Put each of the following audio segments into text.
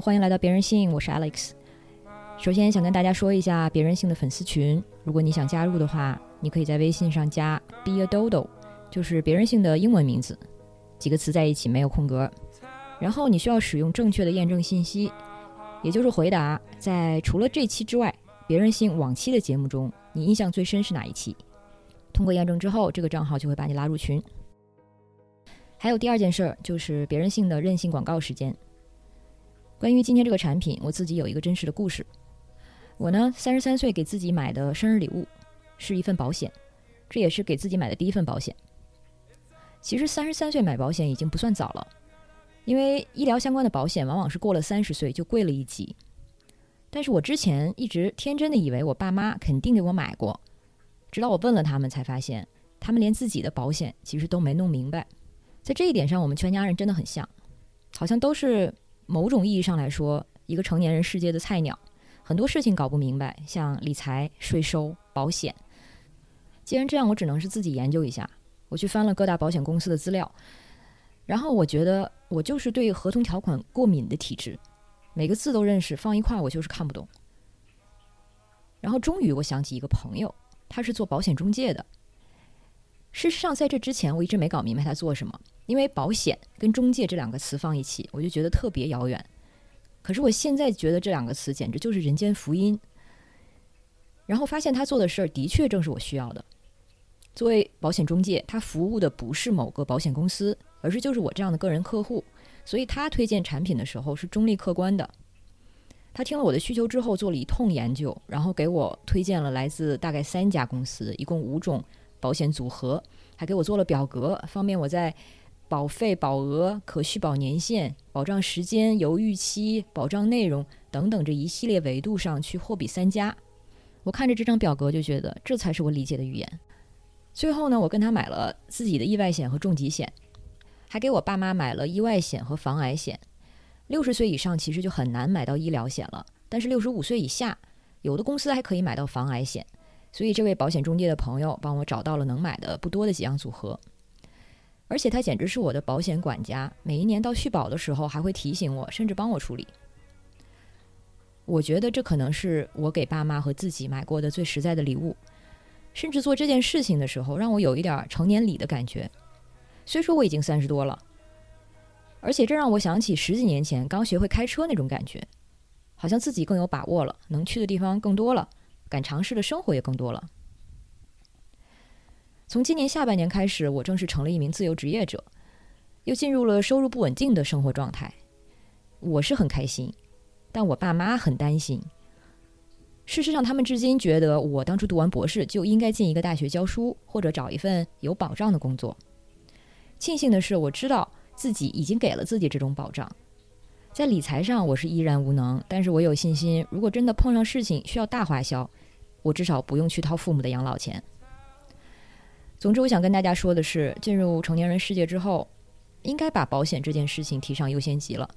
欢迎来到别人信，我是 Alex。首先想跟大家说一下别人信的粉丝群，如果你想加入的话，你可以在微信上加 Be a Dodo，就是别人信的英文名字，几个词在一起没有空格。然后你需要使用正确的验证信息，也就是回答在除了这期之外，别人信往期的节目中，你印象最深是哪一期？通过验证之后，这个账号就会把你拉入群。还有第二件事儿，就是别人信的任性广告时间。关于今天这个产品，我自己有一个真实的故事。我呢，三十三岁给自己买的生日礼物是一份保险，这也是给自己买的第一份保险。其实三十三岁买保险已经不算早了，因为医疗相关的保险往往是过了三十岁就贵了一级。但是我之前一直天真的以为我爸妈肯定给我买过，直到我问了他们，才发现他们连自己的保险其实都没弄明白。在这一点上，我们全家人真的很像，好像都是。某种意义上来说，一个成年人世界的菜鸟，很多事情搞不明白，像理财、税收、保险。既然这样，我只能是自己研究一下。我去翻了各大保险公司的资料，然后我觉得我就是对合同条款过敏的体质，每个字都认识，放一块我就是看不懂。然后终于我想起一个朋友，他是做保险中介的。事实上，在这之前我一直没搞明白他做什么。因为保险跟中介这两个词放一起，我就觉得特别遥远。可是我现在觉得这两个词简直就是人间福音。然后发现他做的事儿的确正是我需要的。作为保险中介，他服务的不是某个保险公司，而是就是我这样的个人客户。所以他推荐产品的时候是中立客观的。他听了我的需求之后做了一通研究，然后给我推荐了来自大概三家公司，一共五种保险组合，还给我做了表格，方便我在。保费、保额、可续保年限、保障时间、犹豫期、保障内容等等这一系列维度上去货比三家。我看着这张表格就觉得这才是我理解的语言。最后呢，我跟他买了自己的意外险和重疾险，还给我爸妈买了意外险和防癌险。六十岁以上其实就很难买到医疗险了，但是六十五岁以下，有的公司还可以买到防癌险。所以这位保险中介的朋友帮我找到了能买的不多的几样组合。而且他简直是我的保险管家，每一年到续保的时候还会提醒我，甚至帮我处理。我觉得这可能是我给爸妈和自己买过的最实在的礼物，甚至做这件事情的时候让我有一点成年礼的感觉。虽说我已经三十多了，而且这让我想起十几年前刚学会开车那种感觉，好像自己更有把握了，能去的地方更多了，敢尝试的生活也更多了。从今年下半年开始，我正式成了一名自由职业者，又进入了收入不稳定的生活状态。我是很开心，但我爸妈很担心。事实上，他们至今觉得我当初读完博士就应该进一个大学教书，或者找一份有保障的工作。庆幸的是，我知道自己已经给了自己这种保障。在理财上，我是依然无能，但是我有信心，如果真的碰上事情需要大花销，我至少不用去掏父母的养老钱。总之，我想跟大家说的是，进入成年人世界之后，应该把保险这件事情提上优先级了。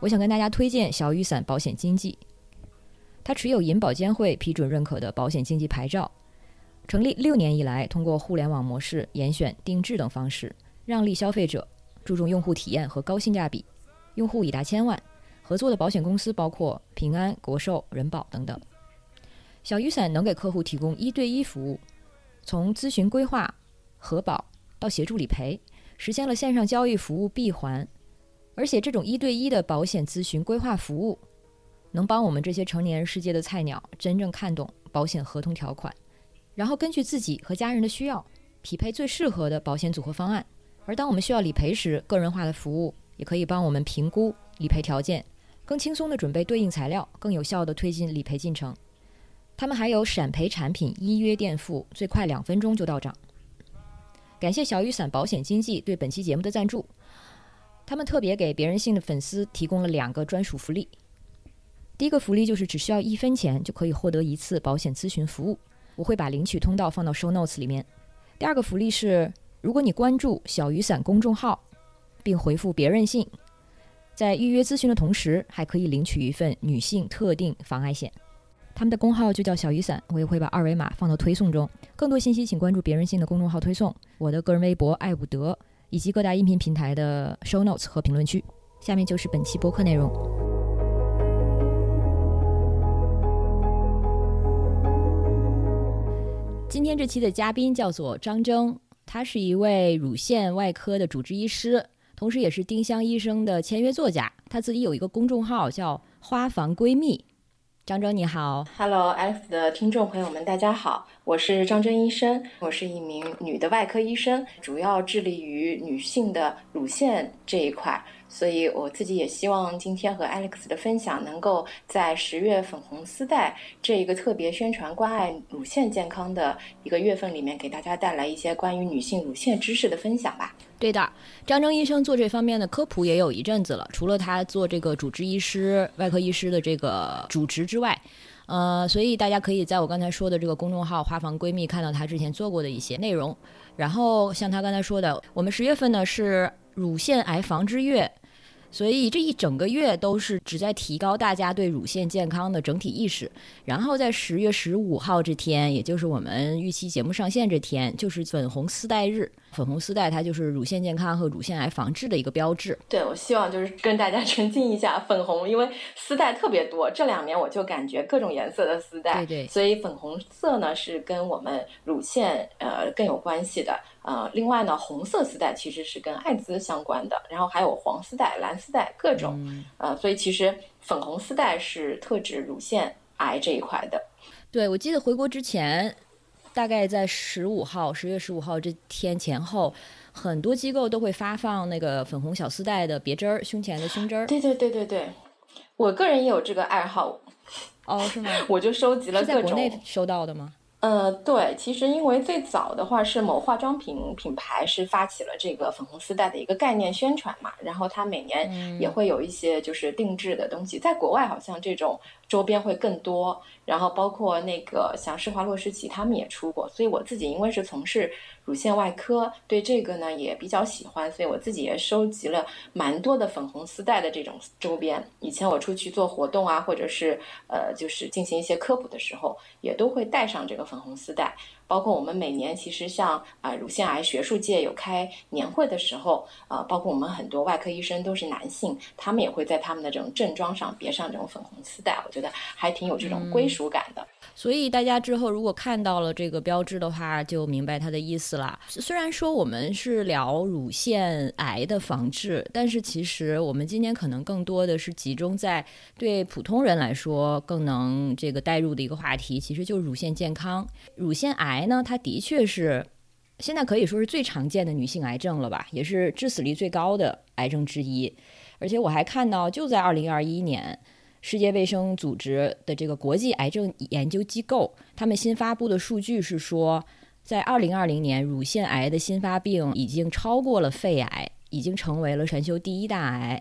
我想跟大家推荐小雨伞保险经纪，它持有银保监会批准认可的保险经纪牌照，成立六年以来，通过互联网模式、严选、定制等方式，让利消费者，注重用户体验和高性价比，用户已达千万，合作的保险公司包括平安、国寿、人保等等。小雨伞能给客户提供一对一服务。从咨询规划、核保到协助理赔，实现了线上交易服务闭环。而且这种一对一的保险咨询规划服务，能帮我们这些成年人世界的菜鸟真正看懂保险合同条款，然后根据自己和家人的需要，匹配最适合的保险组合方案。而当我们需要理赔时，个人化的服务也可以帮我们评估理赔条件，更轻松地准备对应材料，更有效地推进理赔进程。他们还有闪赔产品，依约垫付，最快两分钟就到账。感谢小雨伞保险经纪对本期节目的赞助。他们特别给别人信的粉丝提供了两个专属福利。第一个福利就是只需要一分钱就可以获得一次保险咨询服务，我会把领取通道放到 show notes 里面。第二个福利是，如果你关注小雨伞公众号，并回复别人信，在预约咨询的同时，还可以领取一份女性特定防癌险。他们的公号就叫小雨伞，我也会把二维码放到推送中。更多信息请关注别人性的公众号推送，我的个人微博爱伍德，以及各大音频平台的 show notes 和评论区。下面就是本期播客内容。今天这期的嘉宾叫做张征，他是一位乳腺外科的主治医师，同时也是丁香医生的签约作家。他自己有一个公众号叫“花房闺蜜”。张征你好，Hello Alex 的听众朋友们，大家好，我是张征医生，我是一名女的外科医生，主要致力于女性的乳腺这一块。所以我自己也希望今天和 Alex 的分享，能够在十月粉红丝带这一个特别宣传关爱乳腺健康的一个月份里面，给大家带来一些关于女性乳腺知识的分享吧。对的，张征医生做这方面的科普也有一阵子了。除了他做这个主治医师、外科医师的这个主持之外，呃，所以大家可以在我刚才说的这个公众号“花房闺蜜”看到他之前做过的一些内容。然后像他刚才说的，我们十月份呢是乳腺癌防治月。所以这一整个月都是旨在提高大家对乳腺健康的整体意识。然后在十月十五号这天，也就是我们预期节目上线这天，就是粉红丝带日。粉红丝带它就是乳腺健康和乳腺癌防治的一个标志。对，我希望就是跟大家 澄清一下，粉红，因为丝带特别多，这两年我就感觉各种颜色的丝带，对对，所以粉红色呢是跟我们乳腺呃更有关系的。呃，另外呢，红色丝带其实是跟艾滋相关的，然后还有黄丝带、蓝丝带各种，呃，所以其实粉红丝带是特指乳腺癌这一块的。对，我记得回国之前，大概在十五号，十月十五号这天前后，很多机构都会发放那个粉红小丝带的别针儿，胸前的胸针儿。对对对对对，我个人也有这个爱好。哦，是吗？我就收集了各种。在国内收到的吗？呃，对，其实因为最早的话是某化妆品品牌是发起了这个粉红丝带的一个概念宣传嘛，然后它每年也会有一些就是定制的东西，在国外好像这种周边会更多，然后包括那个像施华洛世奇他们也出过，所以我自己因为是从事。乳腺外科对这个呢也比较喜欢，所以我自己也收集了蛮多的粉红丝带的这种周边。以前我出去做活动啊，或者是呃就是进行一些科普的时候，也都会带上这个粉红丝带。包括我们每年其实像啊乳腺癌学术界有开年会的时候，呃，包括我们很多外科医生都是男性，他们也会在他们的这种正装上别上这种粉红丝带，我觉得还挺有这种归属感的。所以大家之后如果看到了这个标志的话，就明白它的意思了。虽然说我们是聊乳腺癌的防治，但是其实我们今天可能更多的是集中在对普通人来说更能这个带入的一个话题，其实就是乳腺健康。乳腺癌癌呢，它的确是现在可以说是最常见的女性癌症了吧，也是致死率最高的癌症之一。而且我还看到，就在二零二一年。世界卫生组织的这个国际癌症研究机构，他们新发布的数据是说，在二零二零年，乳腺癌的新发病已经超过了肺癌，已经成为了全球第一大癌。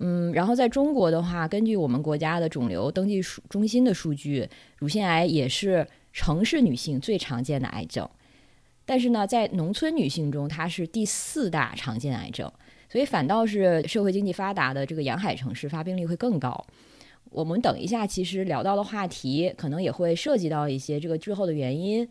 嗯，然后在中国的话，根据我们国家的肿瘤登记数中心的数据，乳腺癌也是城市女性最常见的癌症，但是呢，在农村女性中，它是第四大常见癌症。所以反倒是社会经济发达的这个沿海城市发病率会更高。我们等一下，其实聊到的话题可能也会涉及到一些这个滞后的原因。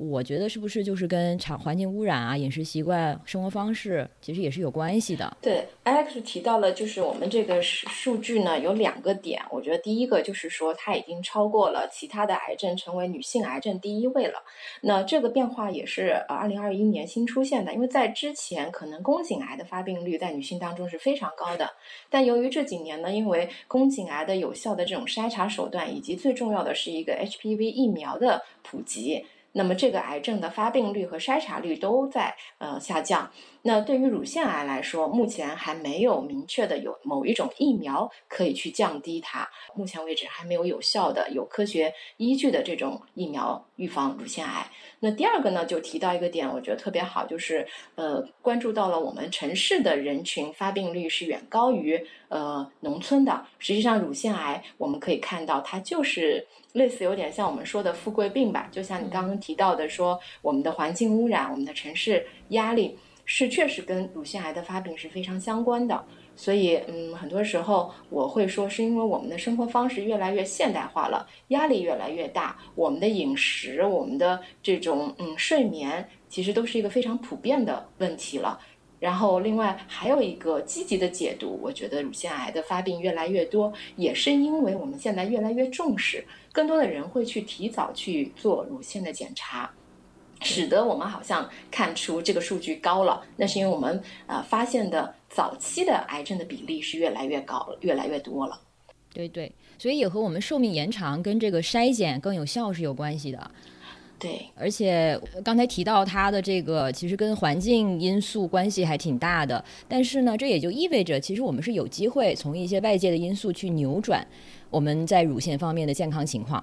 我觉得是不是就是跟场环境污染啊、饮食习惯、生活方式，其实也是有关系的。对，Alex 提到了，就是我们这个数据呢有两个点，我觉得第一个就是说它已经超过了其他的癌症，成为女性癌症第一位了。那这个变化也是呃二零二一年新出现的，因为在之前可能宫颈癌的发病率在女性当中是非常高的，但由于这几年呢，因为宫颈癌的有效的这种筛查手段，以及最重要的是一个 HPV 疫苗的普及。那么这个癌症的发病率和筛查率都在呃下降。那对于乳腺癌来说，目前还没有明确的有某一种疫苗可以去降低它。目前为止还没有有效的、有科学依据的这种疫苗预防乳腺癌。那第二个呢，就提到一个点，我觉得特别好，就是呃关注到了我们城市的人群发病率是远高于呃农村的。实际上，乳腺癌我们可以看到，它就是类似有点像我们说的富贵病吧，就像你刚刚提到的，说我们的环境污染、我们的城市压力。是确实跟乳腺癌的发病是非常相关的，所以嗯，很多时候我会说，是因为我们的生活方式越来越现代化了，压力越来越大，我们的饮食、我们的这种嗯睡眠，其实都是一个非常普遍的问题了。然后另外还有一个积极的解读，我觉得乳腺癌的发病越来越多，也是因为我们现在越来越重视，更多的人会去提早去做乳腺的检查。使得我们好像看出这个数据高了。那是因为我们呃发现的早期的癌症的比例是越来越高了，越来越多了。对对，所以也和我们寿命延长跟这个筛检更有效是有关系的。对，而且刚才提到它的这个，其实跟环境因素关系还挺大的。但是呢，这也就意味着，其实我们是有机会从一些外界的因素去扭转我们在乳腺方面的健康情况。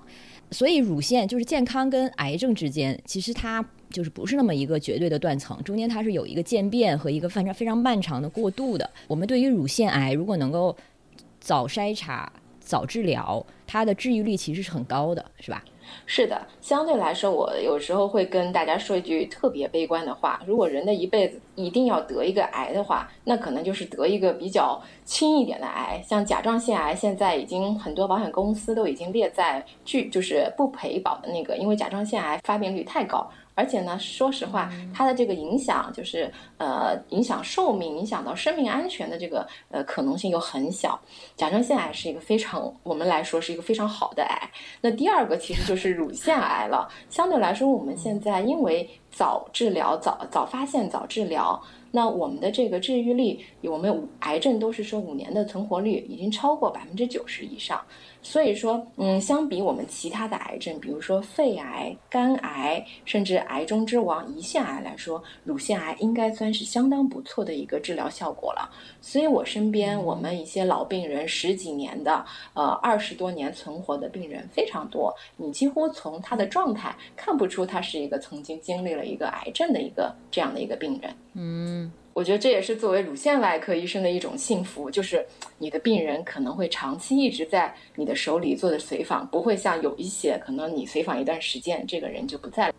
所以，乳腺就是健康跟癌症之间，其实它就是不是那么一个绝对的断层，中间它是有一个渐变和一个非常非常漫长的过渡的。我们对于乳腺癌，如果能够早筛查、早治疗，它的治愈率其实是很高的，是吧？是的，相对来说，我有时候会跟大家说一句特别悲观的话：如果人的一辈子一定要得一个癌的话，那可能就是得一个比较轻一点的癌，像甲状腺癌，现在已经很多保险公司都已经列在拒，就是不赔保的那个，因为甲状腺癌发病率太高。而且呢，说实话，它的这个影响就是呃，影响寿命、影响到生命安全的这个呃可能性又很小。甲状腺癌是一个非常，我们来说是一个非常好的癌。那第二个其实就是乳腺癌了。相对来说，我们现在因为早治疗、早早发现、早治疗。那我们的这个治愈率，我们癌症都是说五年的存活率已经超过百分之九十以上，所以说，嗯，相比我们其他的癌症，比如说肺癌、肝癌，甚至癌中之王胰腺癌来说，乳腺癌应该算是相当不错的一个治疗效果了。所以我身边我们一些老病人，十几年的，呃，二十多年存活的病人非常多，你几乎从他的状态看不出他是一个曾经经历了一个癌症的一个这样的一个病人。嗯，我觉得这也是作为乳腺外科医生的一种幸福，就是你的病人可能会长期一直在你的手里做的随访，不会像有一些可能你随访一段时间，这个人就不在。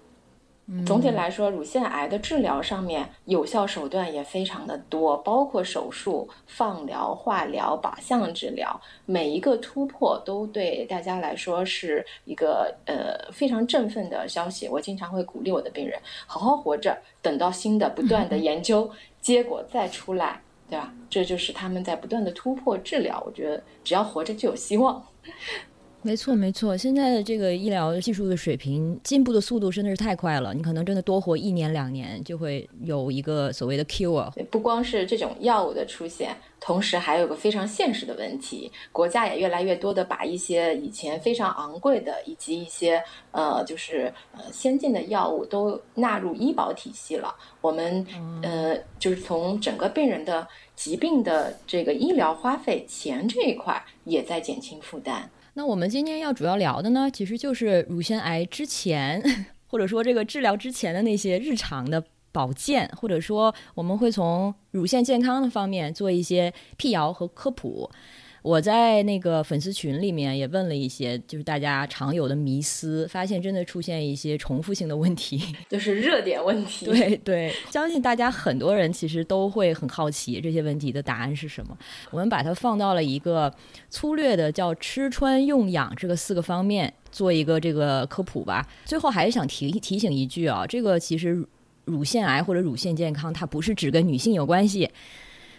总体来说，乳腺癌的治疗上面有效手段也非常的多，包括手术、放疗、化疗、靶向治疗，每一个突破都对大家来说是一个呃非常振奋的消息。我经常会鼓励我的病人好好活着，等到新的不断的 研究结果再出来，对吧？这就是他们在不断的突破治疗。我觉得只要活着就有希望。没错，没错。现在的这个医疗技术的水平进步的速度真的是太快了，你可能真的多活一年两年就会有一个所谓的 cure。不光是这种药物的出现，同时还有个非常现实的问题，国家也越来越多的把一些以前非常昂贵的以及一些呃就是呃先进的药物都纳入医保体系了。我们呃就是从整个病人的疾病的这个医疗花费钱这一块也在减轻负担。那我们今天要主要聊的呢，其实就是乳腺癌之前，或者说这个治疗之前的那些日常的保健，或者说我们会从乳腺健康的方面做一些辟谣和科普。我在那个粉丝群里面也问了一些，就是大家常有的迷思，发现真的出现一些重复性的问题，就是热点问题。对 对，相信大家很多人其实都会很好奇这些问题的答案是什么。我们把它放到了一个粗略的叫吃穿用养这个四个方面做一个这个科普吧。最后还是想提提醒一句啊，这个其实乳腺癌或者乳腺健康，它不是只跟女性有关系。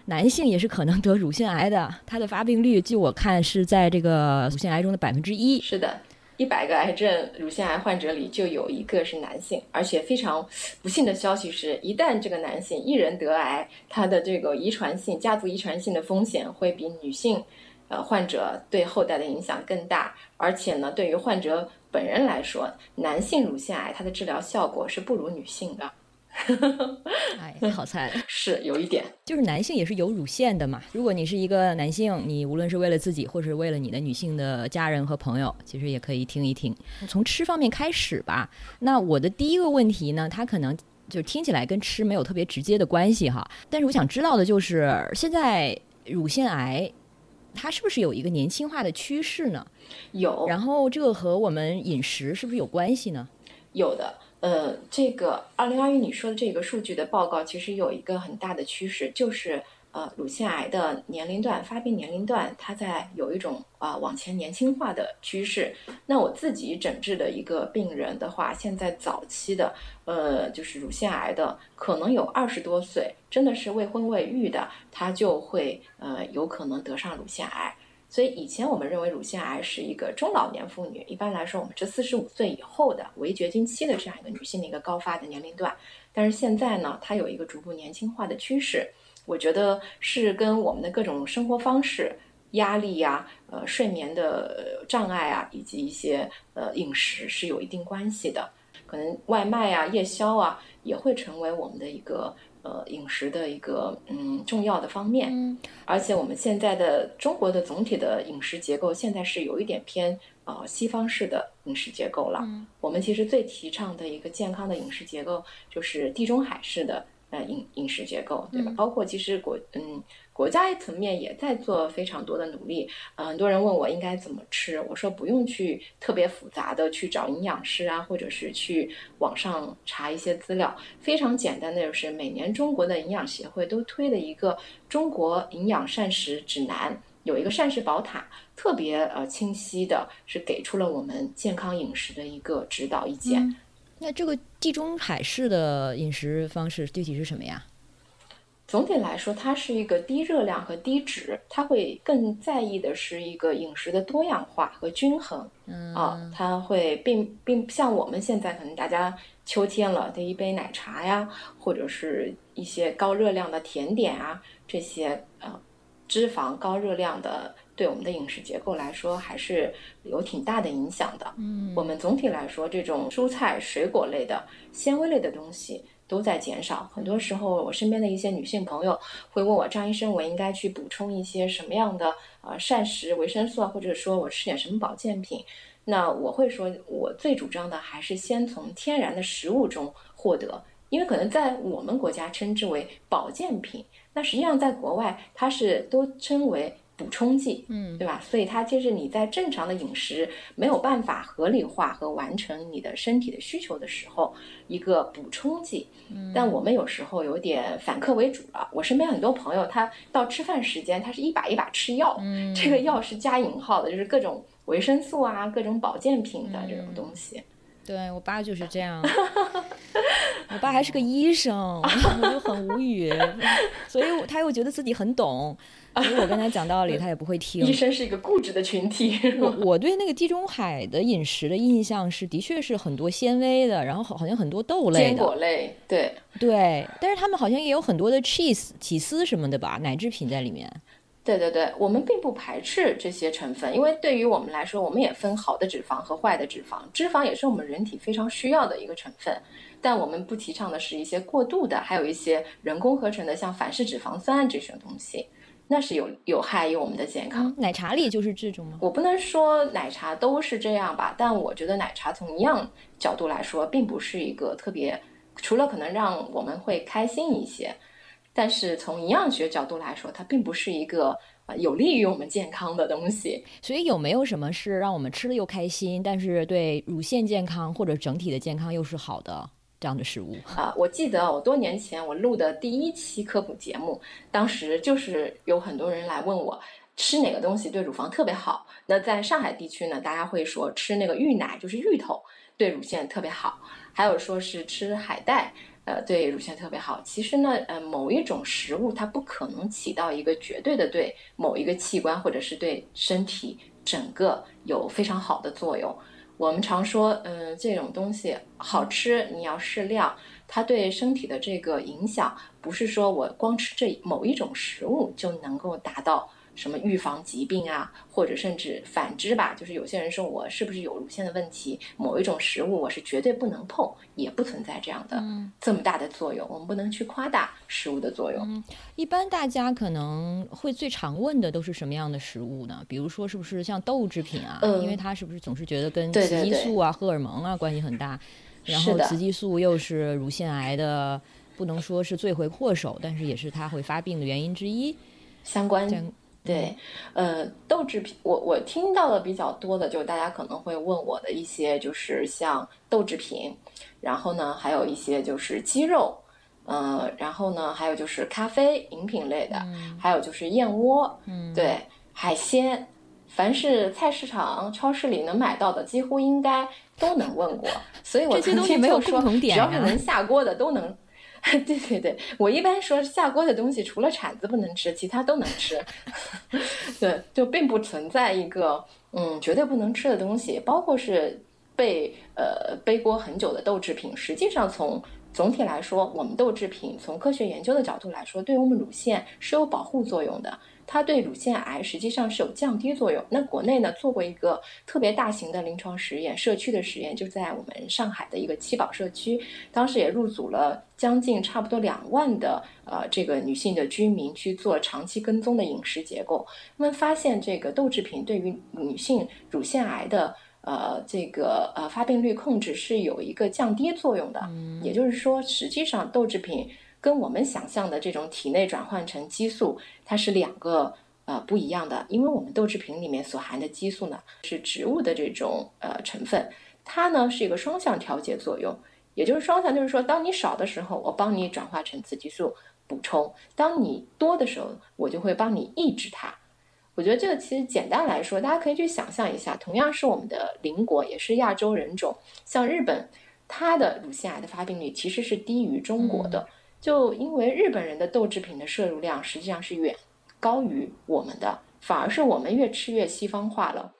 男性也是可能得乳腺癌的，它的发病率，据我看是在这个乳腺癌中的百分之一。是的，一百个癌症乳腺癌患者里就有一个是男性，而且非常不幸的消息是，一旦这个男性一人得癌，他的这个遗传性、家族遗传性的风险会比女性，呃，患者对后代的影响更大。而且呢，对于患者本人来说，男性乳腺癌它的治疗效果是不如女性的。哎，好惨，是有一点，就是男性也是有乳腺的嘛。如果你是一个男性，你无论是为了自己，或是为了你的女性的家人和朋友，其实也可以听一听。从吃方面开始吧。那我的第一个问题呢，它可能就听起来跟吃没有特别直接的关系哈。但是我想知道的就是，现在乳腺癌它是不是有一个年轻化的趋势呢？有。然后这个和我们饮食是不是有关系呢？有的。呃，这个二零二一你说的这个数据的报告，其实有一个很大的趋势，就是呃，乳腺癌的年龄段发病年龄段，它在有一种啊往前年轻化的趋势。那我自己诊治的一个病人的话，现在早期的呃，就是乳腺癌的，可能有二十多岁，真的是未婚未育的，他就会呃有可能得上乳腺癌。所以以前我们认为乳腺癌是一个中老年妇女，一般来说我们是四十五岁以后的围绝经期的这样一个女性的一个高发的年龄段。但是现在呢，它有一个逐步年轻化的趋势，我觉得是跟我们的各种生活方式、压力呀、呃睡眠的障碍啊，以及一些呃饮食是有一定关系的。可能外卖啊、夜宵啊，也会成为我们的一个。呃，饮食的一个嗯重要的方面，嗯，而且我们现在的中国的总体的饮食结构现在是有一点偏呃西方式的饮食结构了。嗯，我们其实最提倡的一个健康的饮食结构就是地中海式的呃饮饮食结构，对吧？包括其实国嗯。国家层面也在做非常多的努力，很多人问我应该怎么吃，我说不用去特别复杂的去找营养师啊，或者是去网上查一些资料，非常简单的就是每年中国的营养协会都推的一个中国营养膳食指南，有一个膳食宝塔，特别呃清晰的是给出了我们健康饮食的一个指导意见。那这个地中海式的饮食方式具体是什么呀？总体来说，它是一个低热量和低脂，它会更在意的是一个饮食的多样化和均衡。嗯啊，它会并并像我们现在可能大家秋天了的一杯奶茶呀，或者是一些高热量的甜点啊，这些呃脂肪高热量的，对我们的饮食结构来说还是有挺大的影响的。嗯，我们总体来说，这种蔬菜水果类的纤维类的东西。都在减少。很多时候，我身边的一些女性朋友会问我：“张医生，我应该去补充一些什么样的呃膳食维生素啊？或者说我吃点什么保健品？”那我会说，我最主张的还是先从天然的食物中获得，因为可能在我们国家称之为保健品，那实际上在国外它是都称为。补充剂，嗯，对吧？所以它就是你在正常的饮食没有办法合理化和完成你的身体的需求的时候，一个补充剂。嗯，但我们有时候有点反客为主了。我身边很多朋友，他到吃饭时间，他是一把一把吃药，嗯，这个药是加引号的，就是各种维生素啊，各种保健品的这种东西。对我爸就是这样，我爸还是个医生，我就很无语，所以他又觉得自己很懂。所以我跟他讲道理，他也不会听。医生是一个固执的群体。我我对那个地中海的饮食的印象是，的确是很多纤维的，然后好好像很多豆类、坚果类，对对。但是他们好像也有很多的 cheese 起司什么的吧，奶制品在里面。对对对，我们并不排斥这些成分，因为对于我们来说，我们也分好的脂肪和坏的脂肪，脂肪也是我们人体非常需要的一个成分。但我们不提倡的是一些过度的，还有一些人工合成的，像反式脂肪酸这些东西。那是有有害于我们的健康。奶茶里就是这种吗？我不能说奶茶都是这样吧，但我觉得奶茶从营养角度来说，并不是一个特别，除了可能让我们会开心一些，但是从营养学角度来说，它并不是一个呃有利于我们健康的东西。所以有没有什么是让我们吃了又开心，但是对乳腺健康或者整体的健康又是好的？这样的食物啊，我记得我多年前我录的第一期科普节目，当时就是有很多人来问我吃哪个东西对乳房特别好。那在上海地区呢，大家会说吃那个芋奶，就是芋头，对乳腺特别好；还有说是吃海带，呃，对乳腺特别好。其实呢，呃，某一种食物它不可能起到一个绝对的对某一个器官或者是对身体整个有非常好的作用。我们常说，嗯，这种东西好吃，你要适量。它对身体的这个影响，不是说我光吃这某一种食物就能够达到。什么预防疾病啊，或者甚至反之吧，就是有些人说我是不是有乳腺的问题，某一种食物我是绝对不能碰，也不存在这样的这么大的作用。我们不能去夸大食物的作用。嗯，一般大家可能会最常问的都是什么样的食物呢？比如说是不是像豆制品啊？嗯，因为它是不是总是觉得跟雌激素啊、荷尔蒙啊关系很大？然后雌激素又是乳腺癌的，不能说是罪魁祸首，但是也是它会发病的原因之一。相关。对，呃，豆制品，我我听到的比较多的，就是大家可能会问我的一些，就是像豆制品，然后呢，还有一些就是鸡肉，呃，然后呢，还有就是咖啡饮品类的，还有就是燕窝，嗯，对，海鲜，凡是菜市场、超市里能买到的，几乎应该都能问过，所以我曾经没有共同点，只要是能下锅的都能。对对对，我一般说下锅的东西，除了铲子不能吃，其他都能吃。对，就并不存在一个嗯绝对不能吃的东西，包括是被呃背锅很久的豆制品，实际上从。总体来说，我们豆制品从科学研究的角度来说，对于我们乳腺是有保护作用的。它对乳腺癌实际上是有降低作用。那国内呢做过一个特别大型的临床实验，社区的实验，就在我们上海的一个七宝社区，当时也入组了将近差不多两万的呃这个女性的居民去做长期跟踪的饮食结构。那么发现这个豆制品对于女性乳腺癌的。呃，这个呃发病率控制是有一个降低作用的，也就是说，实际上豆制品跟我们想象的这种体内转换成激素，它是两个呃不一样的。因为我们豆制品里面所含的激素呢，是植物的这种呃成分，它呢是一个双向调节作用，也就是双向，就是说，当你少的时候，我帮你转化成雌激素补充；当你多的时候，我就会帮你抑制它。我觉得这个其实简单来说，大家可以去想象一下，同样是我们的邻国，也是亚洲人种，像日本，它的乳腺癌的发病率其实是低于中国的，就因为日本人的豆制品的摄入量实际上是远高于我们的，反而是我们越吃越西方化了。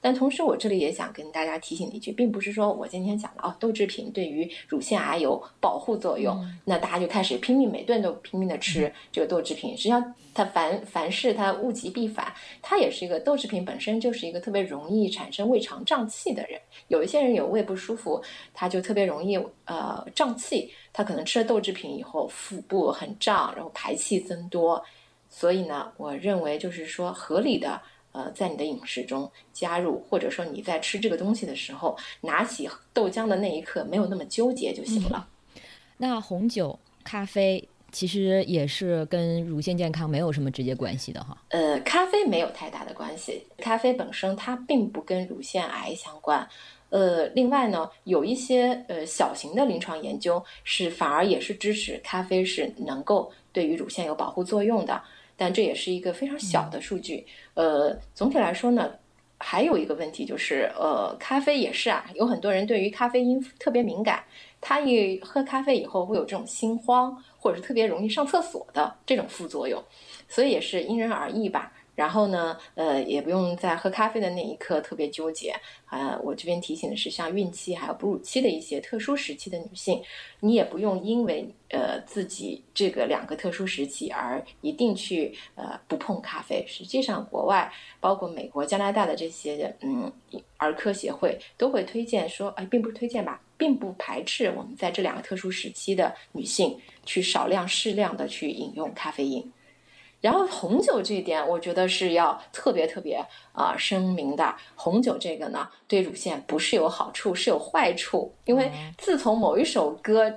但同时，我这里也想跟大家提醒一句，并不是说我今天讲的哦，豆制品对于乳腺癌有保护作用，那大家就开始拼命每顿都拼命的吃这个豆制品。实际上，它凡凡事它物极必反，它也是一个豆制品本身就是一个特别容易产生胃肠胀气的人。有一些人有胃不舒服，他就特别容易呃胀气，他可能吃了豆制品以后腹部很胀，然后排气增多。所以呢，我认为就是说合理的。呃，在你的饮食中加入，或者说你在吃这个东西的时候，拿起豆浆的那一刻没有那么纠结就行了。那红酒、咖啡其实也是跟乳腺健康没有什么直接关系的哈。呃，咖啡没有太大的关系，咖啡本身它并不跟乳腺癌相关。呃，另外呢，有一些呃小型的临床研究是反而也是支持咖啡是能够对于乳腺有保护作用的。但这也是一个非常小的数据。呃，总体来说呢，还有一个问题就是，呃，咖啡也是啊，有很多人对于咖啡因特别敏感，他一喝咖啡以后会有这种心慌，或者是特别容易上厕所的这种副作用，所以也是因人而异吧。然后呢，呃，也不用在喝咖啡的那一刻特别纠结啊。我这边提醒的是，像孕期还有哺乳期的一些特殊时期的女性，你也不用因为呃自己这个两个特殊时期而一定去呃不碰咖啡。实际上，国外包括美国、加拿大的这些嗯儿科协会都会推荐说，哎，并不是推荐吧，并不排斥我们在这两个特殊时期的女性去少量适量的去饮用咖啡因。然后红酒这一点，我觉得是要特别特别啊声明的。红酒这个呢，对乳腺不是有好处，是有坏处。因为自从某一首歌，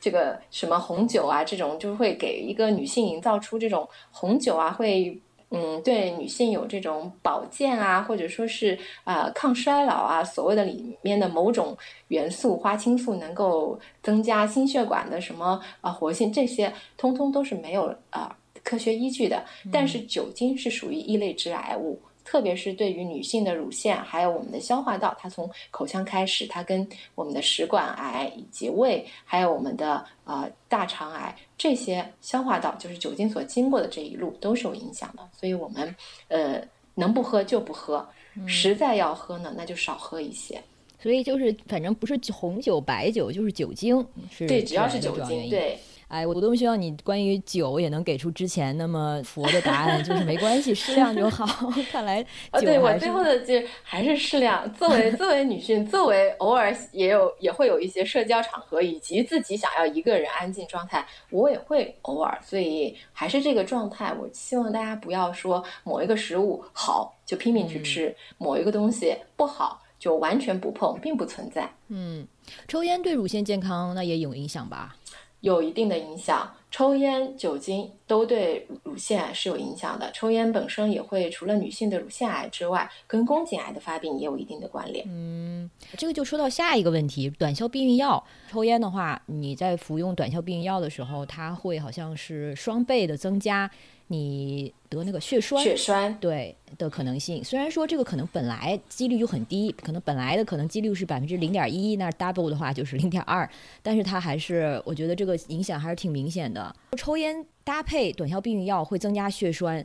这个什么红酒啊，这种就会给一个女性营造出这种红酒啊，会嗯对女性有这种保健啊，或者说是啊抗衰老啊，所谓的里面的某种元素花青素能够增加心血管的什么啊活性，这些通通都是没有啊。科学依据的，但是酒精是属于一类致癌物，特别是对于女性的乳腺，还有我们的消化道，它从口腔开始，它跟我们的食管癌以及胃，还有我们的呃大肠癌这些消化道，就是酒精所经过的这一路都是有影响的。所以我们呃能不喝就不喝，实在要喝呢，那就少喝一些。所以就是反正不是红酒、白酒，就是酒精是对，只要是酒精对。哎，我多么希望你关于酒也能给出之前那么佛的答案，就是没关系，适量就好。看来啊，对我最后的就还是适量。作为 作为女性，作为偶尔也有也会有一些社交场合，以及自己想要一个人安静状态，我也会偶尔。所以还是这个状态。我希望大家不要说某一个食物好就拼命去吃，某一个东西不好就完全不碰，并不存在。嗯，抽烟对乳腺健康那也有影响吧？有一定的影响，抽烟、酒精都对乳腺癌是有影响的。抽烟本身也会除了女性的乳腺癌之外，跟宫颈癌的发病也有一定的关联。嗯，这个就说到下一个问题，短效避孕药。抽烟的话，你在服用短效避孕药的时候，它会好像是双倍的增加你得那个血栓，血栓对的可能性。虽然说这个可能本来几率就很低，可能本来的可能几率是百分之零点一，那 double 的话就是零点二，但是它还是我觉得这个影响还是挺明显的。抽烟搭配短效避孕药会增加血栓。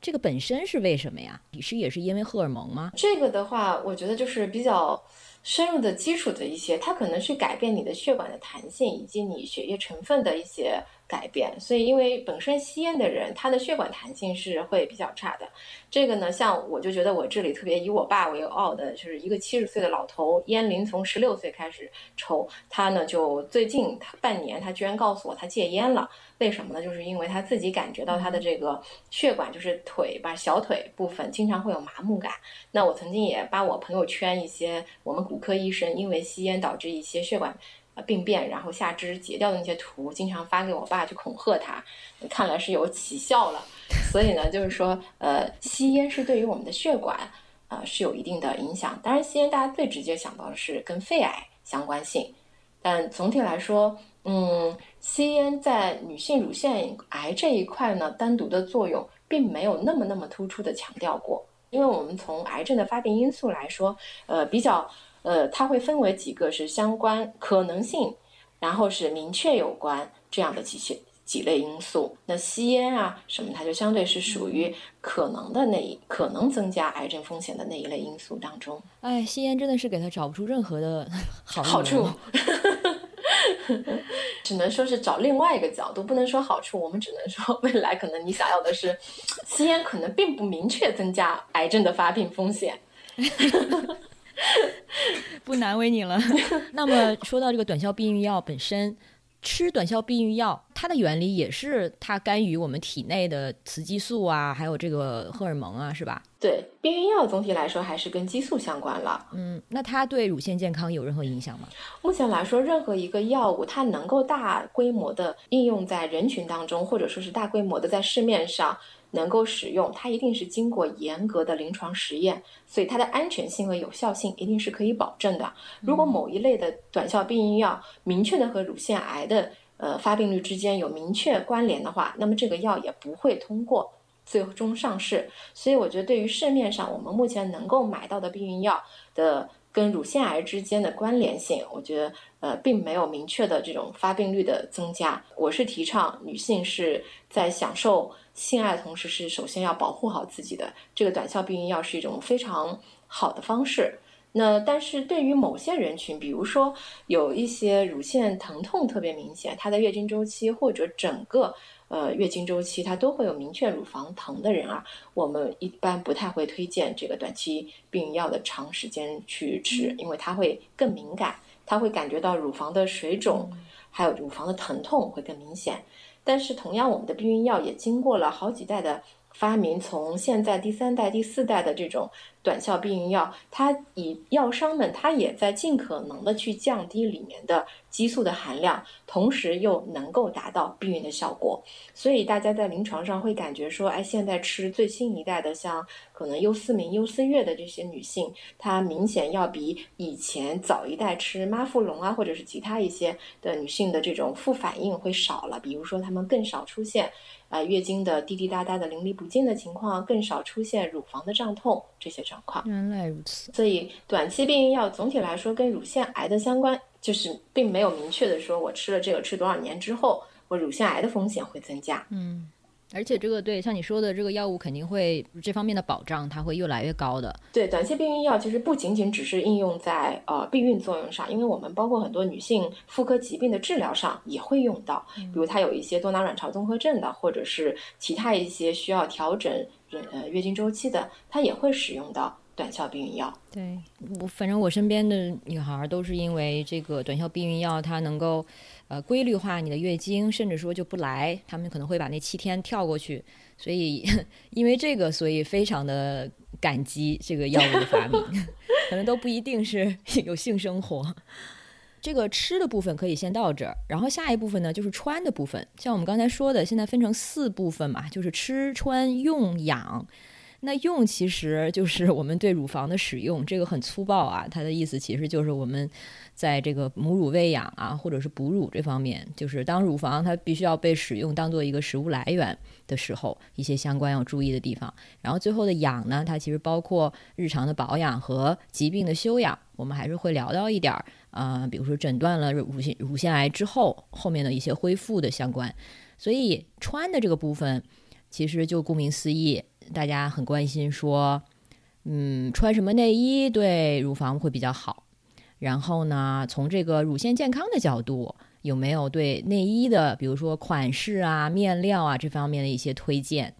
这个本身是为什么呀？你是也是因为荷尔蒙吗？这个的话，我觉得就是比较深入的基础的一些，它可能是改变你的血管的弹性以及你血液成分的一些。改变，所以因为本身吸烟的人，他的血管弹性是会比较差的。这个呢，像我就觉得我这里特别以我爸为傲的，就是一个七十岁的老头，烟龄从十六岁开始抽，他呢就最近他半年，他居然告诉我他戒烟了。为什么呢？就是因为他自己感觉到他的这个血管，就是腿吧，小腿部分经常会有麻木感。那我曾经也把我朋友圈一些我们骨科医生因为吸烟导致一些血管。病变，然后下肢截掉的那些图，经常发给我爸去恐吓他，看来是有起效了。所以呢，就是说，呃，吸烟是对于我们的血管，呃，是有一定的影响。当然，吸烟大家最直接想到的是跟肺癌相关性，但总体来说，嗯，吸烟在女性乳腺癌这一块呢，单独的作用并没有那么那么突出的强调过。因为我们从癌症的发病因素来说，呃，比较。呃，它会分为几个是相关可能性，然后是明确有关这样的几些几类因素。那吸烟啊什么，它就相对是属于可能的那一可能增加癌症风险的那一类因素当中。哎，吸烟真的是给他找不出任何的 好好处，只能说是找另外一个角度，不能说好处。我们只能说未来可能你想要的是吸烟，可能并不明确增加癌症的发病风险。不难为你了。那么说到这个短效避孕药本身，吃短效避孕药，它的原理也是它干预我们体内的雌激素啊，还有这个荷尔蒙啊，是吧？对，避孕药总体来说还是跟激素相关了。嗯，那它对乳腺健康有任何影响吗？目前来说，任何一个药物它能够大规模的应用在人群当中，或者说是大规模的在市面上。能够使用它，一定是经过严格的临床实验，所以它的安全性和有效性一定是可以保证的。如果某一类的短效避孕药明确的和乳腺癌的呃发病率之间有明确关联的话，那么这个药也不会通过最终上市。所以我觉得，对于市面上我们目前能够买到的避孕药的跟乳腺癌之间的关联性，我觉得呃并没有明确的这种发病率的增加。我是提倡女性是在享受。性爱的同时是首先要保护好自己的，这个短效避孕药是一种非常好的方式。那但是对于某些人群，比如说有一些乳腺疼痛特别明显，她的月经周期或者整个呃月经周期它都会有明确乳房疼的人啊，我们一般不太会推荐这个短期避孕药的长时间去吃，因为它会更敏感，它会感觉到乳房的水肿，还有乳房的疼痛会更明显。但是，同样，我们的避孕药也经过了好几代的发明，从现在第三代、第四代的这种。短效避孕药，它以药商们，它也在尽可能的去降低里面的激素的含量，同时又能够达到避孕的效果。所以大家在临床上会感觉说，哎，现在吃最新一代的，像可能优思明、优思悦的这些女性，她明显要比以前早一代吃妈富隆啊，或者是其他一些的女性的这种副反应会少了。比如说，她们更少出现啊月经的滴滴答答的淋漓不尽的情况，更少出现乳房的胀痛这些状。原来如此，所以短期避孕药总体来说跟乳腺癌的相关，就是并没有明确的说我吃了这个吃多少年之后，我乳腺癌的风险会增加。嗯，而且这个对像你说的这个药物肯定会这方面的保障，它会越来越高的。对，短期避孕药其实不仅仅只是应用在呃避孕作用上，因为我们包括很多女性妇科疾病的治疗上也会用到，比如它有一些多囊卵巢综合症的，或者是其他一些需要调整。呃，月经周期的，它也会使用到短效避孕药。对我，反正我身边的女孩都是因为这个短效避孕药，它能够呃规律化你的月经，甚至说就不来，他们可能会把那七天跳过去。所以 因为这个，所以非常的感激这个药物的发明。可能都不一定是有性生活。这个吃的部分可以先到这儿，然后下一部分呢就是穿的部分。像我们刚才说的，现在分成四部分嘛，就是吃穿用养。那用其实就是我们对乳房的使用，这个很粗暴啊。它的意思其实就是我们在这个母乳喂养啊，或者是哺乳这方面，就是当乳房它必须要被使用当做一个食物来源的时候，一些相关要注意的地方。然后最后的养呢，它其实包括日常的保养和疾病的休养，我们还是会聊到一点儿啊，比如说诊断了乳腺乳腺癌之后，后面的一些恢复的相关。所以穿的这个部分，其实就顾名思义。大家很关心说，嗯，穿什么内衣对乳房会比较好？然后呢，从这个乳腺健康的角度，有没有对内衣的，比如说款式啊、面料啊这方面的一些推荐？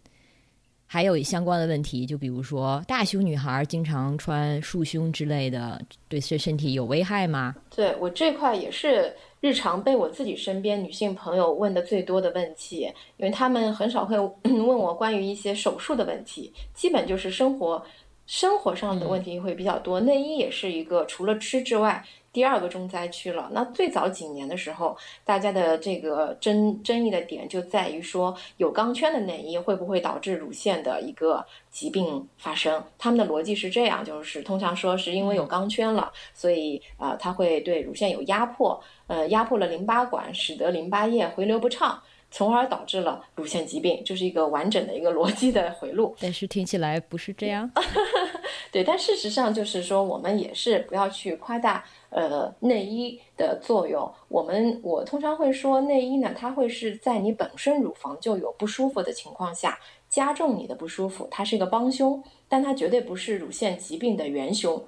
还有相关的问题，就比如说大胸女孩经常穿束胸之类的，对身身体有危害吗？对我这块也是。日常被我自己身边女性朋友问的最多的问题，因为他们很少会 问我关于一些手术的问题，基本就是生活生活上的问题会比较多。内衣也是一个除了吃之外。第二个重灾区了。那最早几年的时候，大家的这个争争议的点就在于说，有钢圈的内衣会不会导致乳腺的一个疾病发生？他们的逻辑是这样，就是通常说是因为有钢圈了，所以啊，它会对乳腺有压迫，呃，压迫了淋巴管，使得淋巴液回流不畅。从而导致了乳腺疾病，就是一个完整的一个逻辑的回路。但是听起来不是这样。对，但事实上就是说，我们也是不要去夸大呃内衣的作用。我们我通常会说，内衣呢，它会是在你本身乳房就有不舒服的情况下，加重你的不舒服，它是一个帮凶，但它绝对不是乳腺疾病的元凶。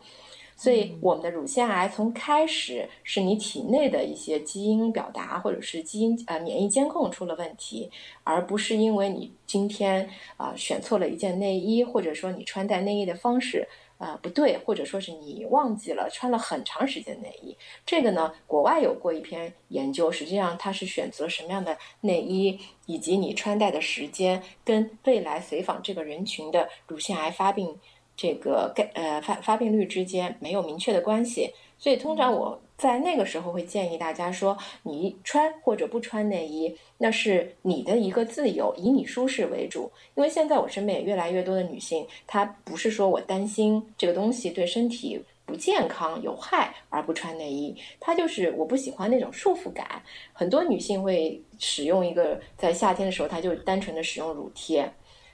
所以，我们的乳腺癌从开始是你体内的一些基因表达，或者是基因呃免疫监控出了问题，而不是因为你今天啊选错了一件内衣，或者说你穿戴内衣的方式啊不对，或者说是你忘记了穿了很长时间内衣。这个呢，国外有过一篇研究，实际上它是选择什么样的内衣，以及你穿戴的时间，跟未来随访这个人群的乳腺癌发病。这个概呃发发病率之间没有明确的关系，所以通常我在那个时候会建议大家说，你穿或者不穿内衣，那是你的一个自由，以你舒适为主。因为现在我身边也越来越多的女性，她不是说我担心这个东西对身体不健康有害而不穿内衣，她就是我不喜欢那种束缚感。很多女性会使用一个在夏天的时候，她就单纯的使用乳贴。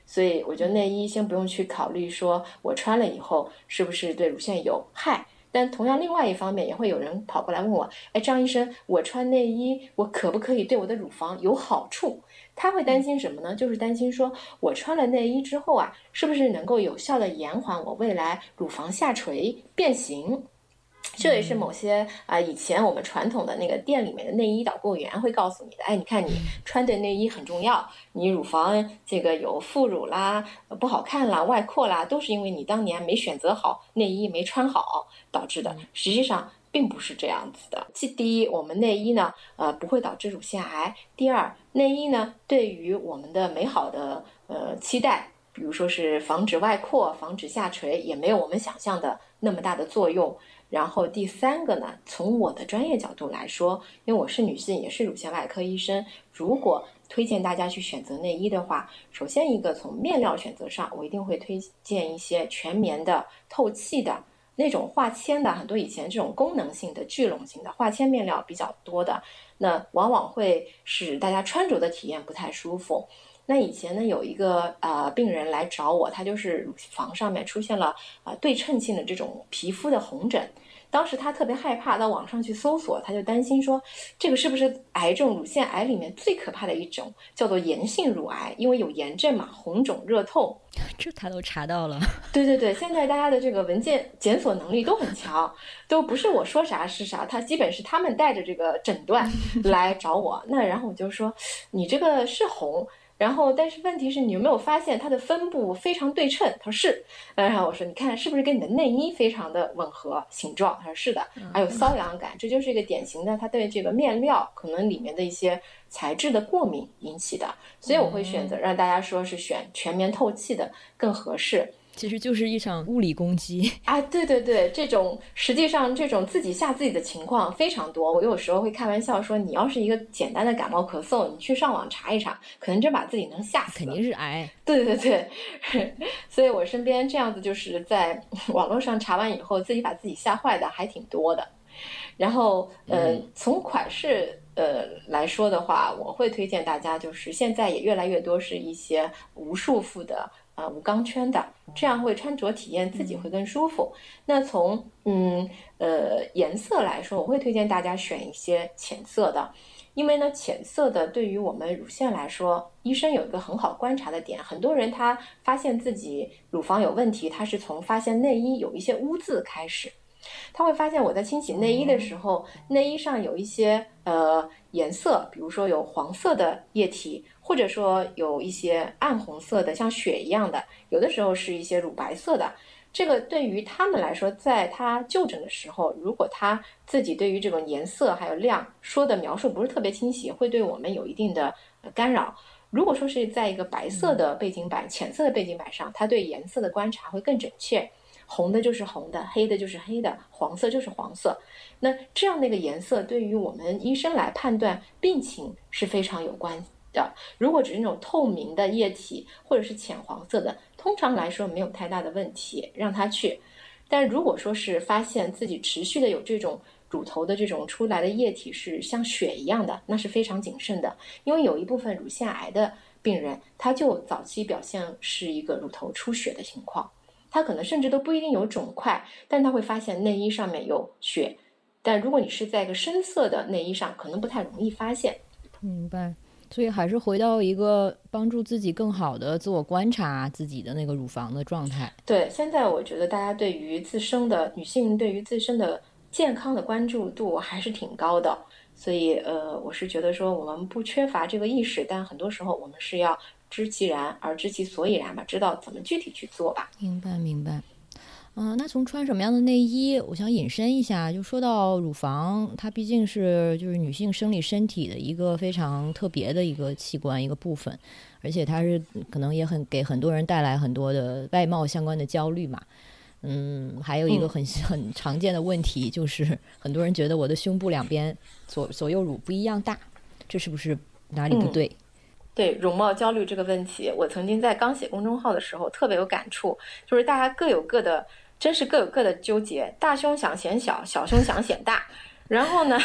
所以我觉得内衣先不用去考虑，说我穿了以后是不是对乳腺有害。但同样，另外一方面也会有人跑过来问我：“哎，张医生，我穿内衣，我可不可以对我的乳房有好处？”他会担心什么呢？就是担心说我穿了内衣之后啊，是不是能够有效的延缓我未来乳房下垂变形？这也是某些啊，以前我们传统的那个店里面的内衣导购员会告诉你的。哎，你看你穿的内衣很重要，你乳房这个有副乳啦、不好看啦、外扩啦，都是因为你当年没选择好内衣，没穿好导致的。实际上并不是这样子的。即第一，我们内衣呢，呃，不会导致乳腺癌；第二，内衣呢，对于我们的美好的呃期待，比如说是防止外扩、防止下垂，也没有我们想象的那么大的作用。然后第三个呢，从我的专业角度来说，因为我是女性，也是乳腺外科医生，如果推荐大家去选择内衣的话，首先一个从面料选择上，我一定会推荐一些全棉的、透气的那种化纤的，很多以前这种功能性的聚拢型的化纤面料比较多的，那往往会使大家穿着的体验不太舒服。那以前呢，有一个呃病人来找我，他就是乳房上面出现了啊对称性的这种皮肤的红疹。当时他特别害怕，到网上去搜索，他就担心说，这个是不是癌症？乳腺癌里面最可怕的一种叫做炎性乳癌，因为有炎症嘛，红肿热痛。这他都查到了。对对对，现在大家的这个文件检索能力都很强，都不是我说啥是啥，他基本是他们带着这个诊断 来找我。那然后我就说，你这个是红。然后，但是问题是你有没有发现它的分布非常对称？他说是。然后我说，你看是不是跟你的内衣非常的吻合形状？他说是的。还有瘙痒感，这就是一个典型的，他对这个面料可能里面的一些材质的过敏引起的。所以我会选择让大家说是选全棉透气的更合适。其实就是一场物理攻击 啊！对对对，这种实际上这种自己吓自己的情况非常多。我有时候会开玩笑说，你要是一个简单的感冒咳嗽，你去上网查一查，可能真把自己能吓死。肯定是癌。对对对，所以我身边这样子就是在 网络上查完以后，自己把自己吓坏的还挺多的。然后呃，从款式呃来说的话，我会推荐大家，就是现在也越来越多是一些无束缚的。啊，无钢圈的，这样会穿着体验自己会更舒服。那从嗯呃颜色来说，我会推荐大家选一些浅色的，因为呢浅色的对于我们乳腺来说，医生有一个很好观察的点，很多人他发现自己乳房有问题，他是从发现内衣有一些污渍开始。他会发现我在清洗内衣的时候，内衣上有一些呃颜色，比如说有黄色的液体，或者说有一些暗红色的，像血一样的，有的时候是一些乳白色的。这个对于他们来说，在他就诊的时候，如果他自己对于这种颜色还有量说的描述不是特别清晰，会对我们有一定的干扰。如果说是在一个白色的背景板、浅色的背景板上，他对颜色的观察会更准确。红的就是红的，黑的就是黑的，黄色就是黄色。那这样的一个颜色，对于我们医生来判断病情是非常有关的。如果只是那种透明的液体或者是浅黄色的，通常来说没有太大的问题，让他去。但如果说是发现自己持续的有这种乳头的这种出来的液体是像血一样的，那是非常谨慎的，因为有一部分乳腺癌的病人，他就早期表现是一个乳头出血的情况。他可能甚至都不一定有肿块，但他会发现内衣上面有血。但如果你是在一个深色的内衣上，可能不太容易发现。明白。所以还是回到一个帮助自己更好的自我观察自己的那个乳房的状态。对，现在我觉得大家对于自身的女性对于自身的健康的关注度还是挺高的。所以呃，我是觉得说我们不缺乏这个意识，但很多时候我们是要。知其然而知其所以然吧，知道怎么具体去做吧。明白，明白。嗯，那从穿什么样的内衣，我想引申一下，就说到乳房，它毕竟是就是女性生理身体的一个非常特别的一个器官一个部分，而且它是可能也很给很多人带来很多的外貌相关的焦虑嘛。嗯，还有一个很 很常见的问题就是，很多人觉得我的胸部两边左左右乳不一样大，这是不是哪里不对？对容貌焦虑这个问题，我曾经在刚写公众号的时候特别有感触，就是大家各有各的，真是各有各的纠结。大胸想显小，小胸想显大。然后呢，